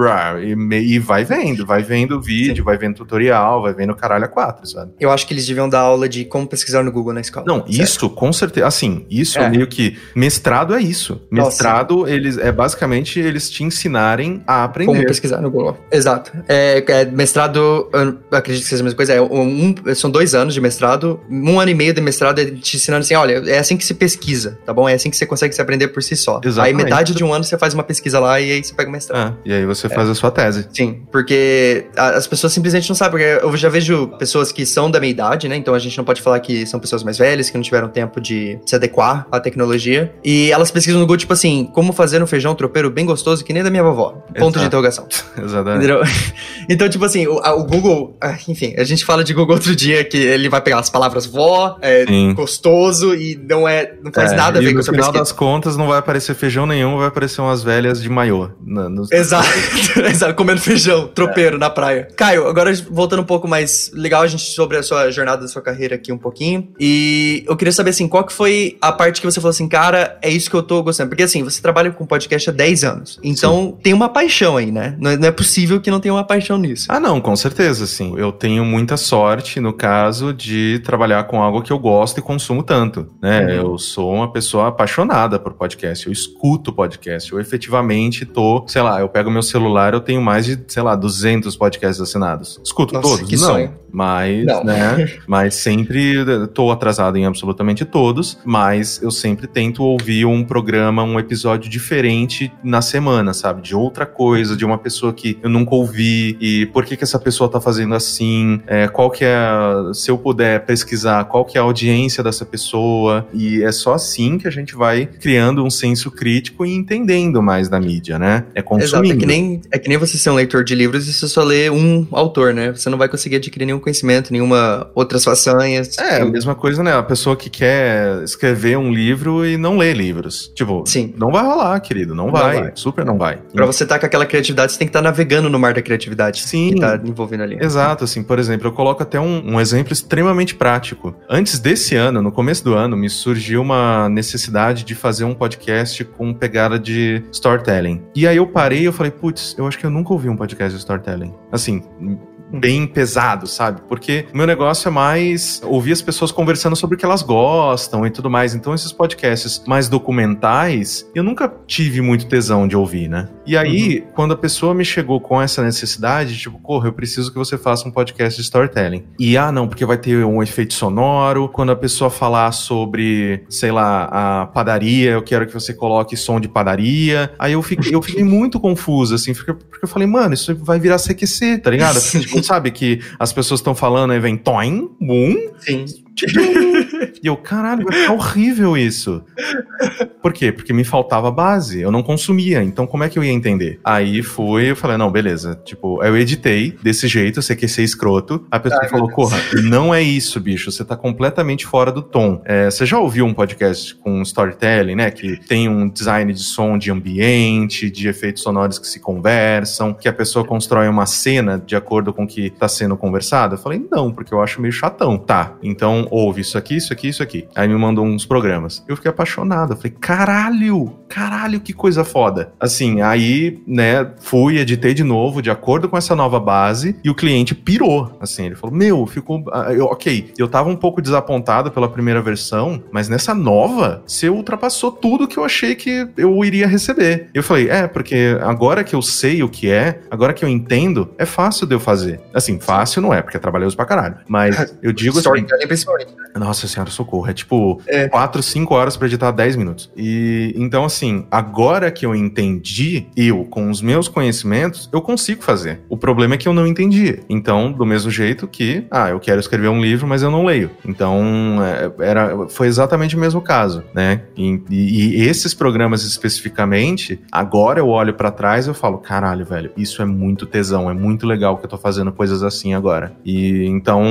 Speaker 2: brá, e, e, vai vendo, vai vendo vídeo, Sim. vai vendo tutorial, vai vendo caralho a quatro, sabe?
Speaker 1: Eu acho que eles deviam dar aula de como pesquisar no Google na escola.
Speaker 2: Não, certo? isso, com certeza. Assim, isso é. meio que. Mestrado é isso. Mestrado, Nossa. eles é basicamente eles te ensinarem a aprender.
Speaker 1: Como pesquisar no Google. Exato. É, é mestrado, acredito que seja a mesma coisa. É um, são dois anos de mestrado, um ano e meio de mestrado te ensinando assim, olha, é assim que se pesquisa, tá bom? É assim que você consegue se aprender por si só. Exatamente. Aí metade de um ano você faz uma pesquisa lá e aí você pega o mestrado.
Speaker 2: É, e aí você é. faz a sua tese.
Speaker 1: Sim, porque as pessoas simplesmente não sabem, porque eu já vejo pessoas que são da minha idade, né? Então a gente não pode falar que são pessoas mais velhas, que não tiveram tempo de se adequar à tecnologia. E elas pesquisam no Google, tipo assim, como fazer um feijão tropeiro bem gostoso que nem da minha vovó. Ponto Exato. de interrogação. *laughs*
Speaker 2: Exatamente.
Speaker 1: Entendeu? *laughs* Então, tipo assim, o, o Google, ah, enfim, a gente fala de Google outro dia que ele vai pegar as palavras vó, é, gostoso e não é não faz é, nada a ver com
Speaker 2: pesquisa. No final das contas não vai aparecer feijão nenhum, vai aparecer umas velhas de maiô.
Speaker 1: No... Exato, *laughs* exato, comendo feijão, tropeiro é. na praia. Caio, agora voltando um pouco mais legal a gente sobre a sua jornada da sua carreira aqui um pouquinho. E eu queria saber assim, qual que foi a parte que você falou assim, cara, é isso que eu tô gostando. Porque assim, você trabalha com podcast há 10 anos. Então sim. tem uma paixão aí, né? Não é, não é possível que não tenha uma paixão nisso.
Speaker 2: Ah, não, com certeza, sim. Eu tenho muita sorte, no caso, de trabalhar com algo que eu gosto e consumo tanto, né? Uhum. Eu sou uma pessoa apaixonada por podcast, eu escuto podcast, eu efetivamente tô, sei lá, eu pego meu celular, eu tenho mais de, sei lá, 200 podcasts assinados. Escuto Nossa, todos?
Speaker 1: Que
Speaker 2: não,
Speaker 1: sonho.
Speaker 2: Mas, não. né, mas sempre tô atrasado em absolutamente todos, mas eu sempre tento ouvir um programa, um episódio diferente na semana, sabe? De outra coisa, de uma pessoa que eu nunca ouvi e por que que essa pessoa tá fazendo assim, é, qual que é, se eu puder pesquisar, qual que é a audiência dessa pessoa e é só assim que a gente vai criando um senso crítico e entendendo mais da mídia, né?
Speaker 1: É consumindo. Exato, é que nem, é que nem você ser um leitor de livros e você só lê um autor, né? Você não vai conseguir adquirir nenhum conhecimento, nenhuma outras façanhas.
Speaker 2: É, a mesma coisa, né? A pessoa que quer escrever um livro e não lê livros. Tipo, Sim. não vai rolar, querido. Não, não vai. vai. Super não vai.
Speaker 1: Pra você estar tá com aquela criatividade, você tem que estar tá navegando no mar da criatividade.
Speaker 2: Sim.
Speaker 1: Que tá envolvendo ali.
Speaker 2: Exato, assim, por exemplo, eu coloco até um, um exemplo extremamente prático. Antes desse ano, no começo do ano, me surgiu uma necessidade de fazer um podcast com pegada de storytelling. E aí eu parei e eu falei, putz, eu acho que eu nunca ouvi um podcast de storytelling. Assim, bem pesado, sabe? Porque o meu negócio é mais ouvir as pessoas conversando sobre o que elas gostam e tudo mais. Então, esses podcasts mais documentais, eu nunca tive muito tesão de ouvir, né? E aí, uhum. quando a pessoa me chegou com essa necessidade, tipo, corra, eu preciso que você faça um podcast de storytelling. E, ah, não, porque vai ter um efeito sonoro. Quando a pessoa falar sobre, sei lá, a padaria, eu quero que você coloque som de padaria. Aí eu fiquei, eu fiquei muito confuso, assim, porque eu falei, mano, isso vai virar CQC, tá ligado? Tipo, *laughs* sabe que as pessoas estão falando e vem toim, boom.
Speaker 1: Sim. *laughs*
Speaker 2: E eu, caralho, ficar horrível isso. Por quê? Porque me faltava base, eu não consumia, então como é que eu ia entender? Aí fui, eu falei, não, beleza. Tipo, eu editei desse jeito, você quer ser escroto. A pessoa Ai, falou, corra, não é isso, bicho, você tá completamente fora do tom. É, você já ouviu um podcast com storytelling, né? Que tem um design de som de ambiente, de efeitos sonoros que se conversam, que a pessoa constrói uma cena de acordo com o que tá sendo conversado? Eu falei, não, porque eu acho meio chatão. Tá, então ouve isso aqui, isso aqui, isso aqui. Aí me mandou uns programas. Eu fiquei apaixonado. Eu falei, caralho, caralho, que coisa foda. Assim, aí, né, fui, editei de novo, de acordo com essa nova base, e o cliente pirou. Assim, ele falou, meu, ficou. Ah, eu, ok, eu tava um pouco desapontado pela primeira versão, mas nessa nova, você ultrapassou tudo que eu achei que eu iria receber. Eu falei, é, porque agora que eu sei o que é, agora que eu entendo, é fácil de eu fazer. Assim, fácil não é, porque é trabalhoso pra caralho. Mas *laughs* eu digo assim. Né? Nossa senhora, socorro. É tipo é. 4, 5 horas para editar 10 minutos. E então, assim, agora que eu entendi, eu, com os meus conhecimentos, eu consigo fazer. O problema é que eu não entendia. Então, do mesmo jeito que, ah, eu quero escrever um livro, mas eu não leio. Então, é, era, foi exatamente o mesmo caso, né? E, e, e esses programas especificamente, agora eu olho para trás e eu falo, caralho, velho, isso é muito tesão, é muito legal que eu tô fazendo coisas assim agora. E então,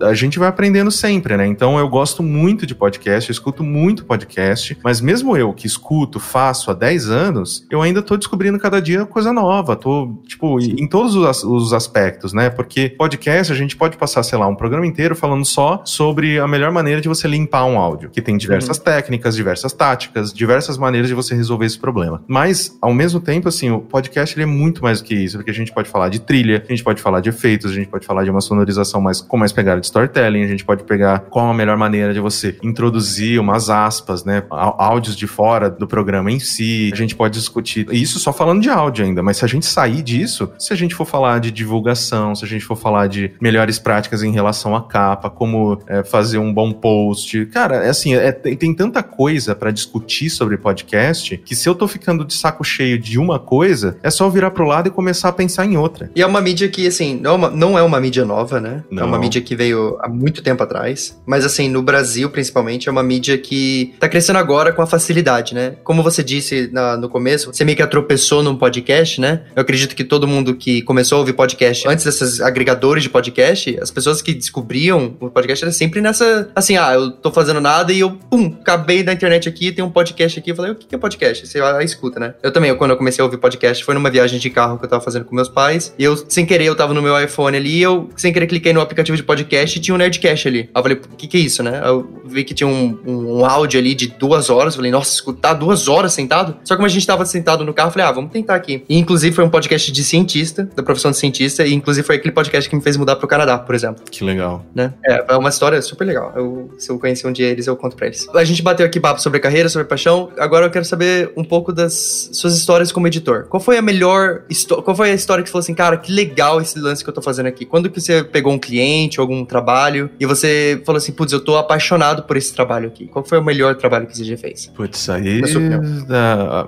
Speaker 2: a gente vai aprendendo sempre, né? Então, eu gosto muito de podcast, eu escuto muito podcast, mas mesmo eu que escuto, faço há 10 anos, eu ainda tô descobrindo cada dia coisa nova, tô, tipo, em todos os, os aspectos, né? Porque podcast, a gente pode passar, sei lá, um programa inteiro falando só sobre a melhor maneira de você limpar um áudio, que tem diversas uhum. técnicas, diversas táticas, diversas maneiras de você resolver esse problema. Mas, ao mesmo tempo, assim, o podcast ele é muito mais do que isso, porque a gente pode falar de trilha, a gente pode falar de efeitos, a gente pode falar de uma sonorização mais com mais pegada de storytelling, a gente pode pegar qual a melhor maneira de você introduzir umas aspas, né, áudios de fora do programa em si. A gente pode discutir isso só falando de áudio ainda, mas se a gente sair disso, se a gente for falar de divulgação, se a gente for falar de melhores práticas em relação à capa, como é, fazer um bom post, cara, é assim, é, tem, tem tanta coisa para discutir sobre podcast que se eu tô ficando de saco cheio de uma coisa, é só virar pro lado e começar a pensar em outra.
Speaker 1: E é uma mídia que, assim, não é uma, não é uma mídia nova, né? Não. É uma mídia que veio há muito tempo atrás. Mas, assim, no Brasil, principalmente, é uma mídia que tá crescendo agora com a facilidade, né? Como você disse na, no começo, você meio que tropeçou num podcast, né? Eu acredito que todo mundo que começou a ouvir podcast antes desses agregadores de podcast, as pessoas que descobriam o podcast era sempre nessa, assim, ah, eu tô fazendo nada e eu, pum, acabei da internet aqui, tem um podcast aqui, eu falei, o que é podcast? Você a, escuta, né? Eu também, quando eu comecei a ouvir podcast, foi numa viagem de carro que eu tava fazendo com meus pais, e eu, sem querer, eu tava no meu iPhone ali, e eu, sem querer, cliquei no aplicativo de podcast e tinha um Nerdcast ali. Eu falei, o que que é isso, né? Eu vi que tinha um, um, um, áudio ali de duas horas. Falei, nossa, escutar duas horas sentado? Só que como a gente tava sentado no carro, falei, ah, vamos tentar aqui. E inclusive foi um podcast de cientista, da profissão de cientista, e inclusive foi aquele podcast que me fez mudar pro Canadá, por exemplo.
Speaker 2: Que legal.
Speaker 1: Né? É, é uma história super legal. Eu, se eu conhecer um dia eles, eu conto pra eles. A gente bateu aqui papo sobre carreira, sobre paixão. Agora eu quero saber um pouco das suas histórias como editor. Qual foi a melhor Qual foi a história que você falou assim, cara, que legal esse lance que eu tô fazendo aqui? Quando que você pegou um cliente, algum trabalho, e você você falou assim, putz, eu tô apaixonado por esse trabalho aqui? Qual foi o melhor trabalho que você já fez?
Speaker 2: Putz, aí.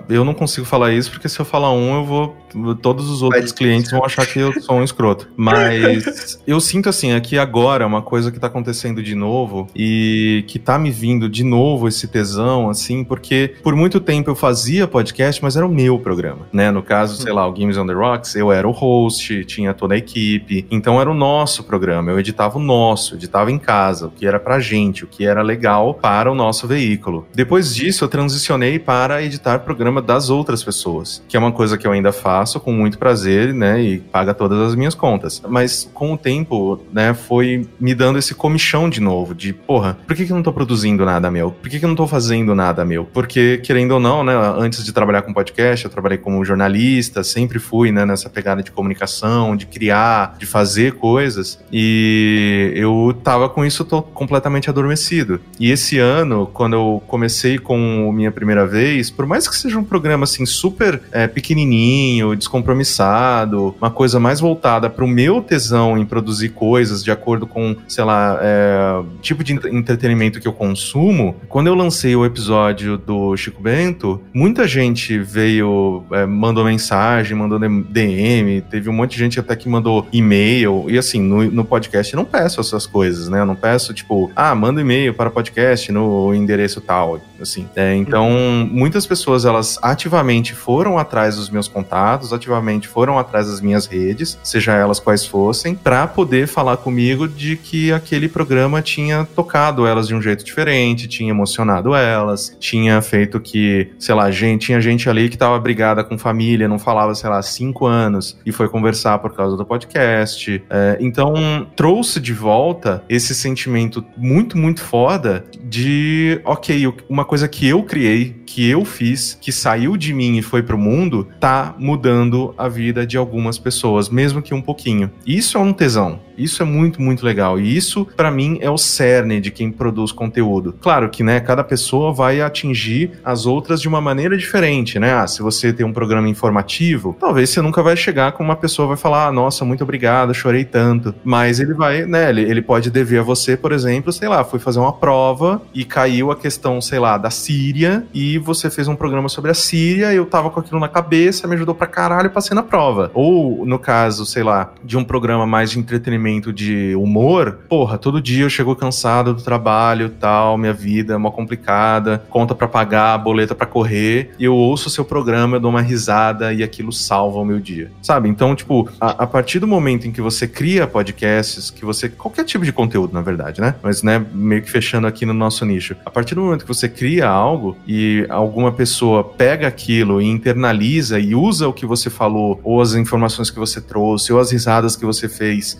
Speaker 2: Eu não consigo falar isso porque se eu falar um, eu vou. Todos os outros clientes vão achar que eu sou um escroto. *laughs* Mas eu sinto assim, aqui agora, uma coisa que tá acontecendo de novo e que tá me vindo de novo esse tesão, assim, porque por muito tempo eu fazia podcast, mas era o meu programa, né? No caso, sei lá, o Games on the Rocks, eu era o host, tinha toda a equipe, então era o nosso programa, eu editava o nosso, editava em casa, o que era pra gente, o que era legal para o nosso veículo. Depois disso, eu transicionei para editar programa das outras pessoas, que é uma coisa que eu ainda faço com muito prazer, né? E paga todas as minhas contas. Mas com o tempo, né, foi me dando esse comichão de novo, de porra, por que, que eu não tô produzindo nada meu? Por que, que eu não tô fazendo nada meu? Porque, querendo ou não, né, antes de trabalhar com podcast, eu trabalhei como jornalista, sempre fui, né, nessa pegada de comunicação, de criar, de fazer coisas, e eu tava com isso tô completamente adormecido. E esse ano, quando eu comecei com minha primeira vez, por mais que seja um programa assim super é, pequenininho, descompromissado, uma coisa mais voltada para o meu tesão em produzir coisas de acordo com, sei lá, é, tipo de entretenimento que eu consumo, quando eu lancei o episódio do Chico Bento, muita gente veio, é, mandou mensagem, mandou DM, teve um monte de gente até que mandou e-mail, e assim, no, no podcast eu não peço essas coisas, né? Eu não peço, tipo, ah, manda e-mail para podcast no endereço tal, assim. É, então, muitas pessoas, elas ativamente foram atrás dos meus contatos, ativamente foram atrás das minhas redes, seja elas quais fossem, para poder falar comigo de que aquele programa tinha tocado elas de um jeito diferente, tinha emocionado elas, tinha feito que, sei lá, gente, tinha gente ali que tava brigada com família, não falava, sei lá, cinco anos e foi conversar por causa do podcast. É, então, trouxe de volta esse sentimento muito, muito foda de, ok, uma coisa que eu criei, que eu fiz, que saiu de mim e foi pro mundo, tá mudando a vida de algumas pessoas, mesmo que um pouquinho. Isso é um tesão. Isso é muito, muito legal. E isso, para mim, é o cerne de quem produz conteúdo. Claro que, né, cada pessoa vai atingir as outras de uma maneira diferente, né? Ah, se você tem um programa informativo, talvez você nunca vai chegar com uma pessoa vai falar, ah, nossa, muito obrigado, chorei tanto. Mas ele vai, né, ele, ele pode dever a você, por exemplo, sei lá, foi fazer uma prova e caiu a questão, sei lá, da Síria e você fez um programa sobre a Síria, eu tava com aquilo na cabeça, me ajudou pra caralho, passei na prova. Ou, no caso, sei lá, de um programa mais de entretenimento de humor, porra, todo dia eu chego cansado do trabalho tal, minha vida é uma complicada, conta para pagar, boleta para correr, e eu ouço o seu programa, eu dou uma risada e aquilo salva o meu dia. Sabe? Então, tipo, a, a partir do momento em que você cria podcasts, que você. qualquer tipo de conteúdo, na verdade, né? Mas, né, meio que fechando aqui no nosso nicho. A partir do momento que você cria algo e alguma pessoa pega aquilo e internaliza e usa o que você falou, ou as informações que você trouxe, ou as risadas que você fez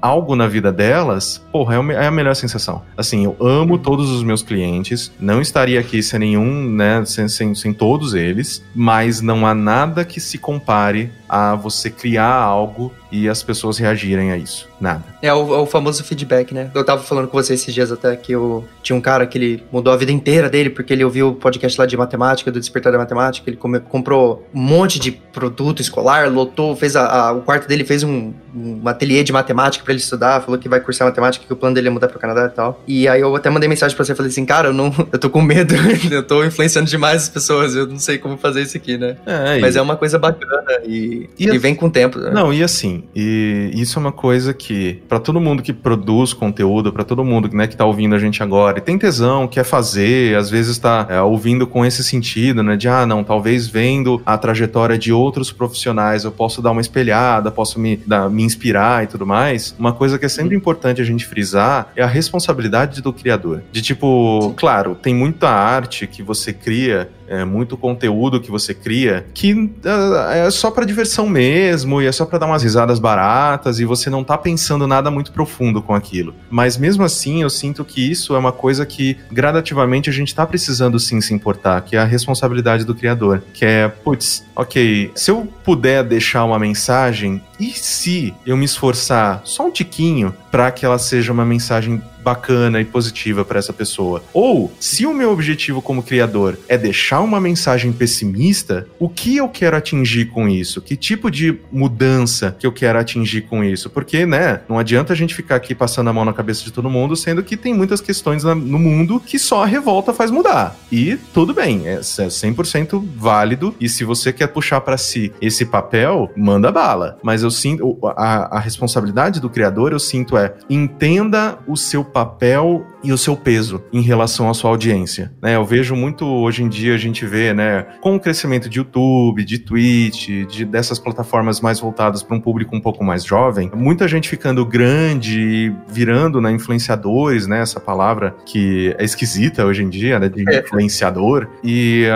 Speaker 2: algo na vida delas, porra, é, é a melhor sensação. Assim, eu amo todos os meus clientes, não estaria aqui sem nenhum, né, sem, sem, sem todos eles, mas não há nada que se compare a você criar algo e as pessoas reagirem a isso. Nada.
Speaker 1: É o, é o, famoso feedback, né? Eu tava falando com você esses dias até que eu tinha um cara que ele mudou a vida inteira dele porque ele ouviu o podcast lá de matemática, do Despertar da Matemática. Ele come, comprou um monte de produto escolar, lotou, fez a, a, o quarto dele, fez um, um ateliê de matemática para ele estudar, falou que vai cursar matemática, que o plano dele é mudar pro Canadá e tal. E aí eu até mandei mensagem pra você, falei assim, cara, eu não, *laughs* eu tô com medo, *laughs* eu tô influenciando demais as pessoas, eu não sei como fazer isso aqui, né? É, Mas e... é uma coisa bacana e, e, e vem com o tempo. Né?
Speaker 2: Não, e assim, e isso é uma coisa que, para todo mundo que produz conteúdo, para todo mundo né, que tá ouvindo a gente agora e tem tesão, quer fazer, às vezes tá é, ouvindo com esse sentido, né? De, ah, não, talvez vendo a trajetória de outros profissionais eu posso dar uma espelhada, posso me, dar, me inspirar e tudo mais. Uma coisa que é sempre importante a gente frisar é a responsabilidade do criador. De tipo, claro, tem muita arte que você cria é, muito conteúdo que você cria que uh, é só para diversão mesmo e é só para dar umas risadas baratas e você não tá pensando nada muito profundo com aquilo. Mas mesmo assim, eu sinto que isso é uma coisa que gradativamente a gente tá precisando sim se importar, que é a responsabilidade do criador, que é, putz, ok, se eu puder deixar uma mensagem, e se eu me esforçar só um tiquinho para que ela seja uma mensagem bacana e positiva para essa pessoa. Ou, se o meu objetivo como criador é deixar uma mensagem pessimista, o que eu quero atingir com isso? Que tipo de mudança que eu quero atingir com isso? Porque, né, não adianta a gente ficar aqui passando a mão na cabeça de todo mundo, sendo que tem muitas questões no mundo que só a revolta faz mudar. E tudo bem, é 100% é válido. E se você quer puxar para si esse papel, manda bala. Mas eu sinto, a, a responsabilidade do criador, eu sinto é entenda o seu papel e o seu peso em relação à sua audiência. Né? Eu vejo muito hoje em dia a gente vê, né, com o crescimento de YouTube, de Twitch, de, dessas plataformas mais voltadas para um público um pouco mais jovem, muita gente ficando grande e virando né, influenciadores, né, essa palavra que é esquisita hoje em dia, né, de é. influenciador. E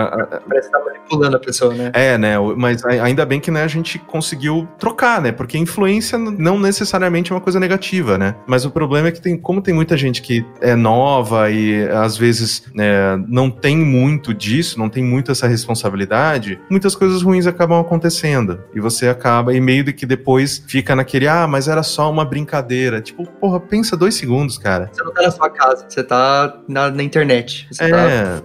Speaker 1: parece que tá manipulando a pessoa, né?
Speaker 2: É, né? Mas ainda bem que né, a gente conseguiu trocar, né? Porque influência não necessariamente é uma coisa negativa, né? Mas o problema é que tem, como tem muita gente que é nova e às vezes é, não tem muito disso, não tem muito essa responsabilidade, muitas coisas ruins acabam acontecendo. E você acaba, e meio de que depois fica naquele, ah, mas era só uma brincadeira. Tipo, porra, pensa dois segundos, cara.
Speaker 1: Você não tá na sua casa, você tá na, na internet. Você
Speaker 2: é. tá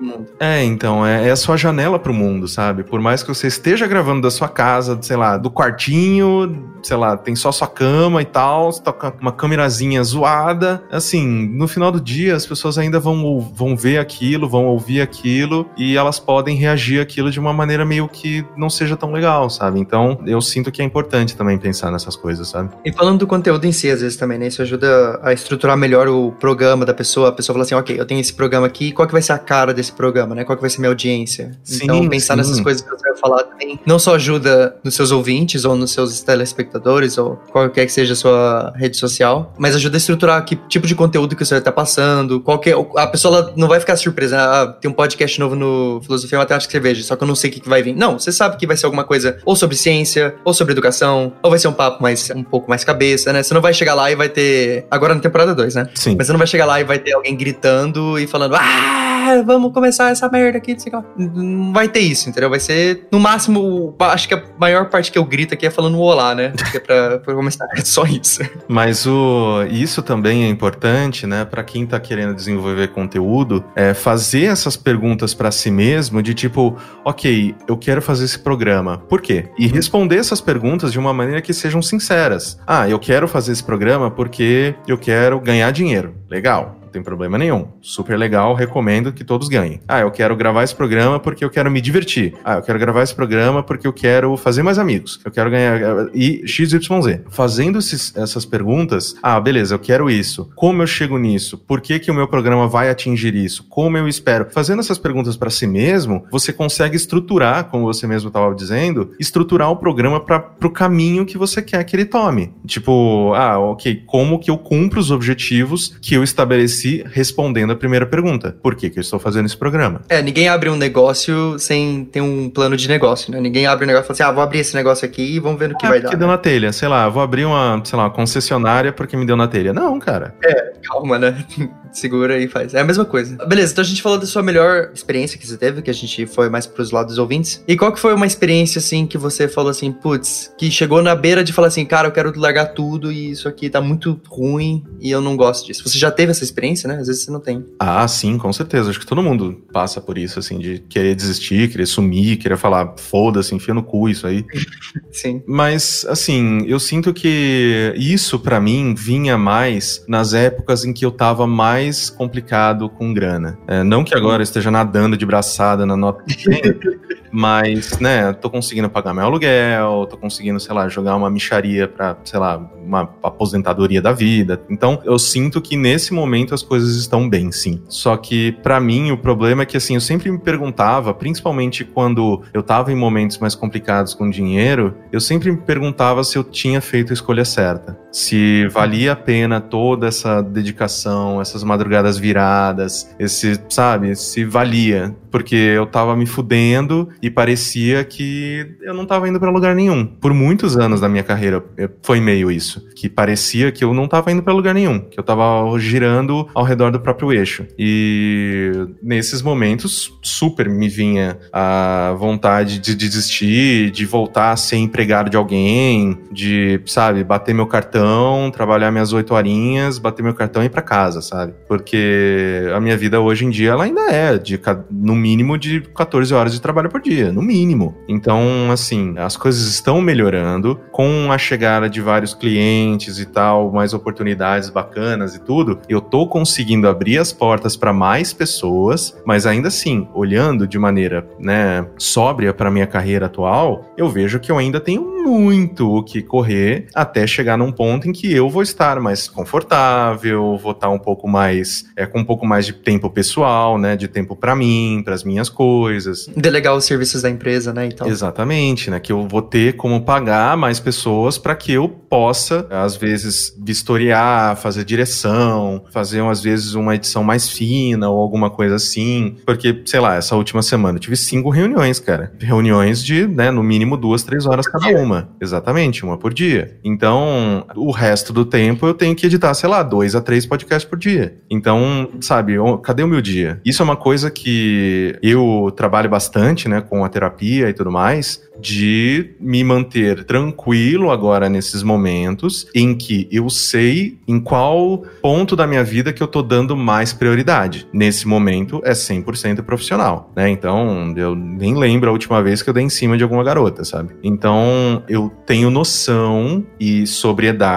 Speaker 2: pro mundo. É, então, é, é a sua janela pro mundo, sabe? Por mais que você esteja gravando da sua casa, sei lá, do quartinho, sei lá, tem só sua cama e tal, você tá com uma câmerazinha zoada. Assim, no final do dia, as pessoas ainda vão, vão ver aquilo, vão ouvir aquilo e elas podem reagir aquilo de uma maneira meio que não seja tão legal, sabe? Então, eu sinto que é importante também pensar nessas coisas, sabe?
Speaker 1: E falando do conteúdo em si, às vezes também, né? Isso ajuda a estruturar melhor o programa da pessoa. A pessoa fala assim, ok, eu tenho esse programa aqui, qual que vai ser a cara desse programa, né? Qual que vai ser minha audiência? Sim, então, pensar sim. nessas coisas que você vai falar também não só ajuda nos seus ouvintes ou nos seus telespectadores ou qualquer que seja a sua rede social, mas ajuda a estruturar que tipo de conteúdo que você vai estar passando, qualquer a pessoa não vai ficar surpresa, ah, tem um podcast novo no Filosofia Matemática e Cerveja, só que eu não sei o que, que vai vir. Não, você sabe que vai ser alguma coisa ou sobre ciência, ou sobre educação, ou vai ser um papo mais um pouco mais cabeça, né? Você não vai chegar lá e vai ter agora na temporada 2, né?
Speaker 2: Sim.
Speaker 1: Mas você não vai chegar lá e vai ter alguém gritando e falando: "Ah, vamos começar essa merda aqui, não sei. Não vai ter isso, entendeu? Vai ser, no máximo, acho que a maior parte que eu grito aqui é falando olá, né? Que é pra, pra começar. *laughs* É só isso.
Speaker 2: Mas o, isso também é importante, né? Pra quem tá querendo desenvolver conteúdo, é fazer essas perguntas para si mesmo, de tipo, ok, eu quero fazer esse programa. Por quê? E responder essas perguntas de uma maneira que sejam sinceras. Ah, eu quero fazer esse programa porque eu quero ganhar dinheiro. Legal tem problema nenhum. Super legal, recomendo que todos ganhem. Ah, eu quero gravar esse programa porque eu quero me divertir. Ah, eu quero gravar esse programa porque eu quero fazer mais amigos. Eu quero ganhar. E XYZ. Fazendo esses, essas perguntas, ah, beleza, eu quero isso. Como eu chego nisso? Por que, que o meu programa vai atingir isso? Como eu espero? Fazendo essas perguntas para si mesmo, você consegue estruturar, como você mesmo estava dizendo, estruturar o programa para o caminho que você quer que ele tome. Tipo, ah, ok, como que eu cumpro os objetivos que eu estabeleci respondendo a primeira pergunta: por que, que eu estou fazendo esse programa?
Speaker 1: É, ninguém abre um negócio sem ter um plano de negócio, né? Ninguém abre um negócio e fala assim: ah, vou abrir esse negócio aqui e vamos ver no que
Speaker 2: ah,
Speaker 1: vai dar.
Speaker 2: Porque deu né? na telha, sei lá, vou abrir uma, sei lá, uma concessionária porque me deu na telha. Não, cara.
Speaker 1: É, calma, né? *laughs* Segura e faz. É a mesma coisa. Beleza, então a gente falou da sua melhor experiência que você teve, que a gente foi mais pros lados dos ouvintes. E qual que foi uma experiência, assim, que você falou assim, putz, que chegou na beira de falar assim, cara, eu quero largar tudo e isso aqui tá muito ruim e eu não gosto disso. Você já teve essa experiência, né? Às vezes você não tem.
Speaker 2: Ah, sim, com certeza. Acho que todo mundo passa por isso, assim, de querer desistir, querer sumir, querer falar, foda-se, enfia no cu isso aí. *laughs*
Speaker 1: sim.
Speaker 2: Mas, assim, eu sinto que isso para mim vinha mais nas épocas em que eu tava mais complicado com grana. É, não que agora esteja nadando de braçada na nota *laughs* Mas, né, tô conseguindo pagar meu aluguel, tô conseguindo, sei lá, jogar uma micharia pra, sei lá, uma aposentadoria da vida. Então, eu sinto que nesse momento as coisas estão bem, sim. Só que, para mim, o problema é que, assim, eu sempre me perguntava, principalmente quando eu tava em momentos mais complicados com dinheiro, eu sempre me perguntava se eu tinha feito a escolha certa. Se valia a pena toda essa dedicação, essas madrugadas viradas, esse, sabe, se valia. Porque eu tava me fudendo e parecia que eu não estava indo para lugar nenhum. Por muitos anos da minha carreira foi meio isso, que parecia que eu não estava indo para lugar nenhum, que eu estava girando ao redor do próprio eixo. E nesses momentos super me vinha a vontade de desistir, de voltar a ser empregado de alguém, de, sabe, bater meu cartão cartão, trabalhar minhas oito horinhas, bater meu cartão e ir pra casa, sabe? Porque a minha vida hoje em dia, ela ainda é de no mínimo de 14 horas de trabalho por dia, no mínimo. Então, assim, as coisas estão melhorando com a chegada de vários clientes e tal, mais oportunidades bacanas e tudo. Eu tô conseguindo abrir as portas para mais pessoas, mas ainda assim, olhando de maneira, né, sóbria para minha carreira atual, eu vejo que eu ainda tenho muito o que correr até chegar num ponto em que eu vou estar mais confortável, vou estar um pouco mais é, com um pouco mais de tempo pessoal, né, de tempo para mim, para as minhas coisas.
Speaker 1: Delegar os serviços da empresa, né, então.
Speaker 2: Exatamente, né, que eu vou ter como pagar mais pessoas para que eu possa às vezes vistoriar, fazer direção, fazer às vezes uma edição mais fina ou alguma coisa assim, porque sei lá, essa última semana eu tive cinco reuniões, cara, reuniões de, né, no mínimo duas, três horas cada uma, exatamente, uma por dia. Então, o resto do tempo eu tenho que editar, sei lá, dois a três podcasts por dia. Então, sabe, cadê o meu dia? Isso é uma coisa que eu trabalho bastante, né, com a terapia e tudo mais, de me manter tranquilo agora nesses momentos em que eu sei em qual ponto da minha vida que eu tô dando mais prioridade. Nesse momento é 100% profissional, né? Então, eu nem lembro a última vez que eu dei em cima de alguma garota, sabe? Então, eu tenho noção e sobriedade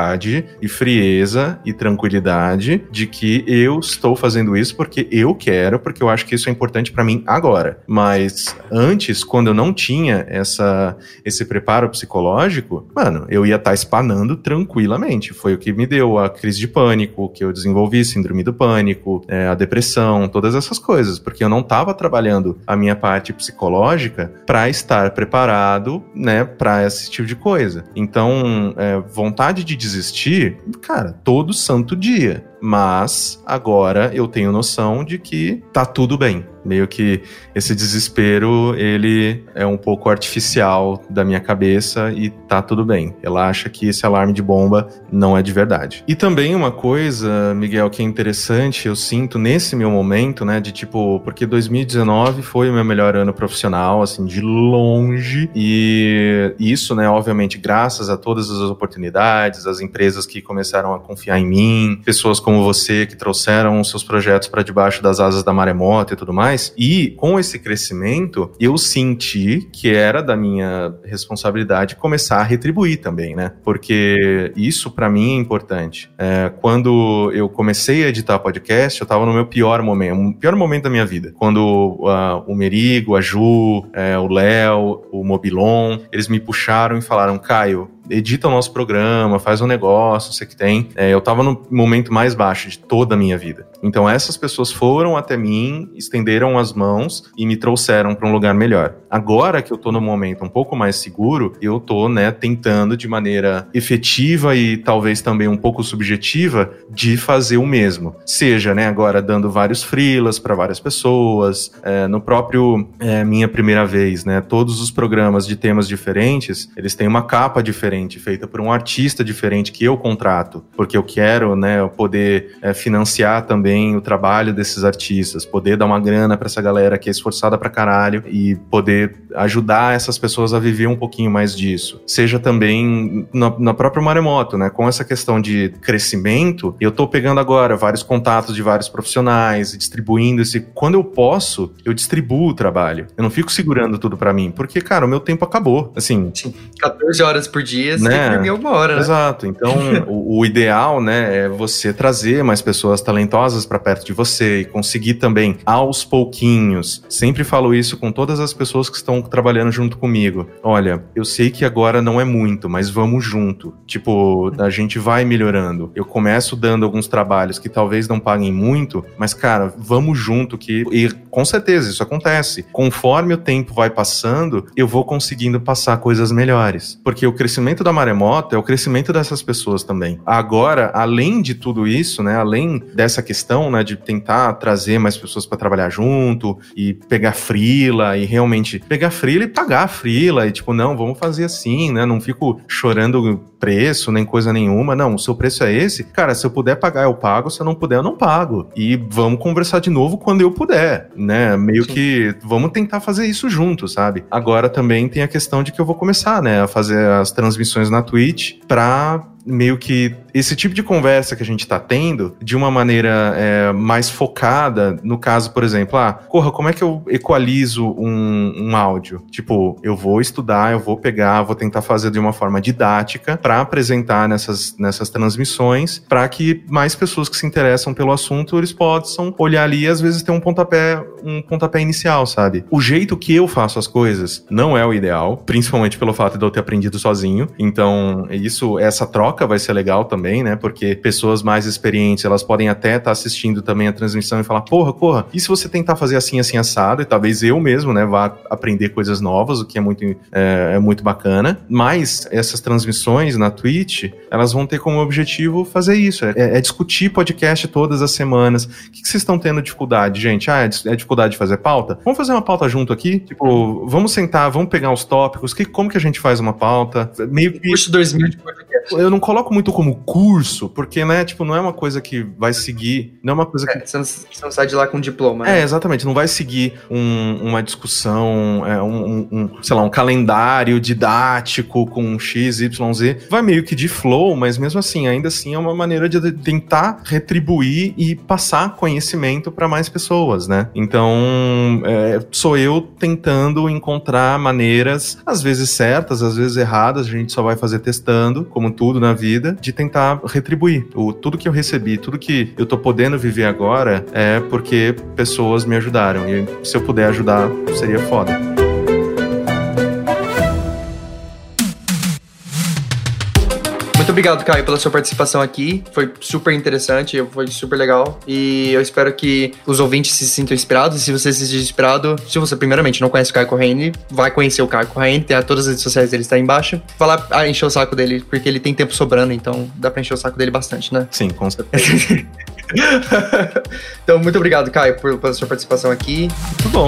Speaker 2: e frieza e tranquilidade de que eu estou fazendo isso porque eu quero, porque eu acho que isso é importante para mim agora. Mas antes, quando eu não tinha essa esse preparo psicológico, mano, eu ia estar tá espanando tranquilamente. Foi o que me deu a crise de pânico, que eu desenvolvi síndrome do pânico, é, a depressão, todas essas coisas, porque eu não estava trabalhando a minha parte psicológica para estar preparado, né, para esse tipo de coisa. Então, é, vontade de desistir, cara, todo santo dia. Mas agora eu tenho noção de que tá tudo bem. Meio que esse desespero, ele é um pouco artificial da minha cabeça e tá tudo bem. Ela acha que esse alarme de bomba não é de verdade. E também uma coisa, Miguel, que é interessante, eu sinto nesse meu momento, né, de tipo, porque 2019 foi o meu melhor ano profissional, assim, de longe, e isso, né, obviamente, graças a todas as oportunidades, as empresas que começaram a confiar em mim, pessoas como você que trouxeram seus projetos para debaixo das asas da maremoto e tudo mais, mais. E com esse crescimento, eu senti que era da minha responsabilidade começar a retribuir também, né? Porque isso para mim é importante. É, quando eu comecei a editar podcast, eu tava no meu pior momento, o pior momento da minha vida. Quando uh, o Merigo, a Ju, é, o Léo, o Mobilon, eles me puxaram e falaram: Caio, edita o nosso programa, faz um negócio, você que tem. É, eu tava no momento mais baixo de toda a minha vida. Então essas pessoas foram até mim, estenderam as mãos e me trouxeram para um lugar melhor. Agora que eu tô no momento um pouco mais seguro, eu tô, né, tentando de maneira efetiva e talvez também um pouco subjetiva de fazer o mesmo. Seja, né, agora dando vários freelas para várias pessoas, é, no próprio é, minha primeira vez, né, todos os programas de temas diferentes, eles têm uma capa diferente feita por um artista diferente que eu contrato, porque eu quero, né, poder é, financiar também o trabalho desses artistas, poder dar uma grana para essa galera que é esforçada pra caralho e poder ajudar essas pessoas a viver um pouquinho mais disso. Seja também na, na própria maremoto, né? Com essa questão de crescimento, eu tô pegando agora vários contatos de vários profissionais, distribuindo esse. Quando eu posso, eu distribuo o trabalho. Eu não fico segurando tudo para mim, porque, cara, o meu tempo acabou. Assim.
Speaker 1: Sim. 14 horas por dia, você né? tem que dormir uma hora, né?
Speaker 2: Exato. Então, *laughs* o, o, ideal, né, é você trazer mais pessoas talentosas para perto de você e conseguir também, aos pouquinhos. Sempre falo isso com todas as pessoas que estão trabalhando junto comigo. Olha, eu sei que agora não é muito, mas vamos junto. Tipo, a gente vai melhorando. Eu começo dando alguns trabalhos que talvez não paguem muito, mas cara, vamos junto que e com certeza isso acontece. Conforme o tempo vai passando, eu vou conseguindo passar coisas melhores, porque o crescimento da maremoto é o crescimento dessas pessoas também. Agora, além de tudo isso, né, além dessa questão, né, de tentar trazer mais pessoas para trabalhar junto e pegar frila e realmente pegar frila e pagar a frila. E tipo, não, vamos fazer assim, né? Não fico chorando preço, nem coisa nenhuma. Não, o seu preço é esse. Cara, se eu puder pagar, eu pago. Se eu não puder, eu não pago. E vamos conversar de novo quando eu puder, né? Meio Sim. que vamos tentar fazer isso junto, sabe? Agora também tem a questão de que eu vou começar, né, a fazer as transmissões na Twitch pra meio que esse tipo de conversa que a gente está tendo de uma maneira é, mais focada, no caso, por exemplo, ah, corra, como é que eu equalizo um, um áudio? Tipo, eu vou estudar, eu vou pegar, vou tentar fazer de uma forma didática para apresentar nessas, nessas transmissões, para que mais pessoas que se interessam pelo assunto eles possam olhar ali e às vezes ter um pontapé, um pontapé inicial, sabe? O jeito que eu faço as coisas não é o ideal, principalmente pelo fato de eu ter aprendido sozinho. Então, isso, essa troca vai ser legal também, né? Porque pessoas mais experientes, elas podem até estar tá assistindo também a transmissão e falar, porra, porra, e se você tentar fazer assim, assim, assado? E talvez eu mesmo, né, vá aprender coisas novas, o que é muito, é, é muito bacana. Mas essas transmissões na Twitch, elas vão ter como objetivo fazer isso, é, é discutir podcast todas as semanas. O que, que vocês estão tendo dificuldade, gente? Ah, é, é dificuldade de fazer pauta? Vamos fazer uma pauta junto aqui? Tipo, vamos sentar, vamos pegar os tópicos, que, como que a gente faz uma pauta?
Speaker 1: Meio que... Curso 2000 de podcast.
Speaker 2: Eu não coloco muito como curso, porque, né, tipo, não é uma coisa que vai seguir, não é uma coisa que...
Speaker 1: É, você, não, você não sai de lá com diploma.
Speaker 2: Né? É, exatamente, não vai seguir um, uma discussão, é, um, um, sei lá, um calendário didático com X, Y, Z. Vai meio que de flow, mas mesmo assim, ainda assim é uma maneira de tentar retribuir e passar conhecimento para mais pessoas, né? Então, é, sou eu tentando encontrar maneiras, às vezes certas, às vezes erradas, a gente só vai fazer testando, como tudo na vida, de tentar retribuir. O, tudo que eu recebi, tudo que eu tô podendo viver agora é porque pessoas me ajudaram. E se eu puder ajudar, seria foda.
Speaker 1: Muito obrigado, Caio, pela sua participação aqui. Foi super interessante, foi super legal. E eu espero que os ouvintes se sintam inspirados. E se você se sentir inspirado, se você primeiramente não conhece o Caio Corrêne, vai conhecer o Caio Corrêne. Tem todas as redes sociais dele está aí embaixo. Vai lá ah, encher o saco dele, porque ele tem tempo sobrando, então dá pra encher o saco dele bastante, né?
Speaker 2: Sim, com certeza. *laughs*
Speaker 1: então, muito obrigado, Caio, por, pela sua participação aqui.
Speaker 2: Muito bom.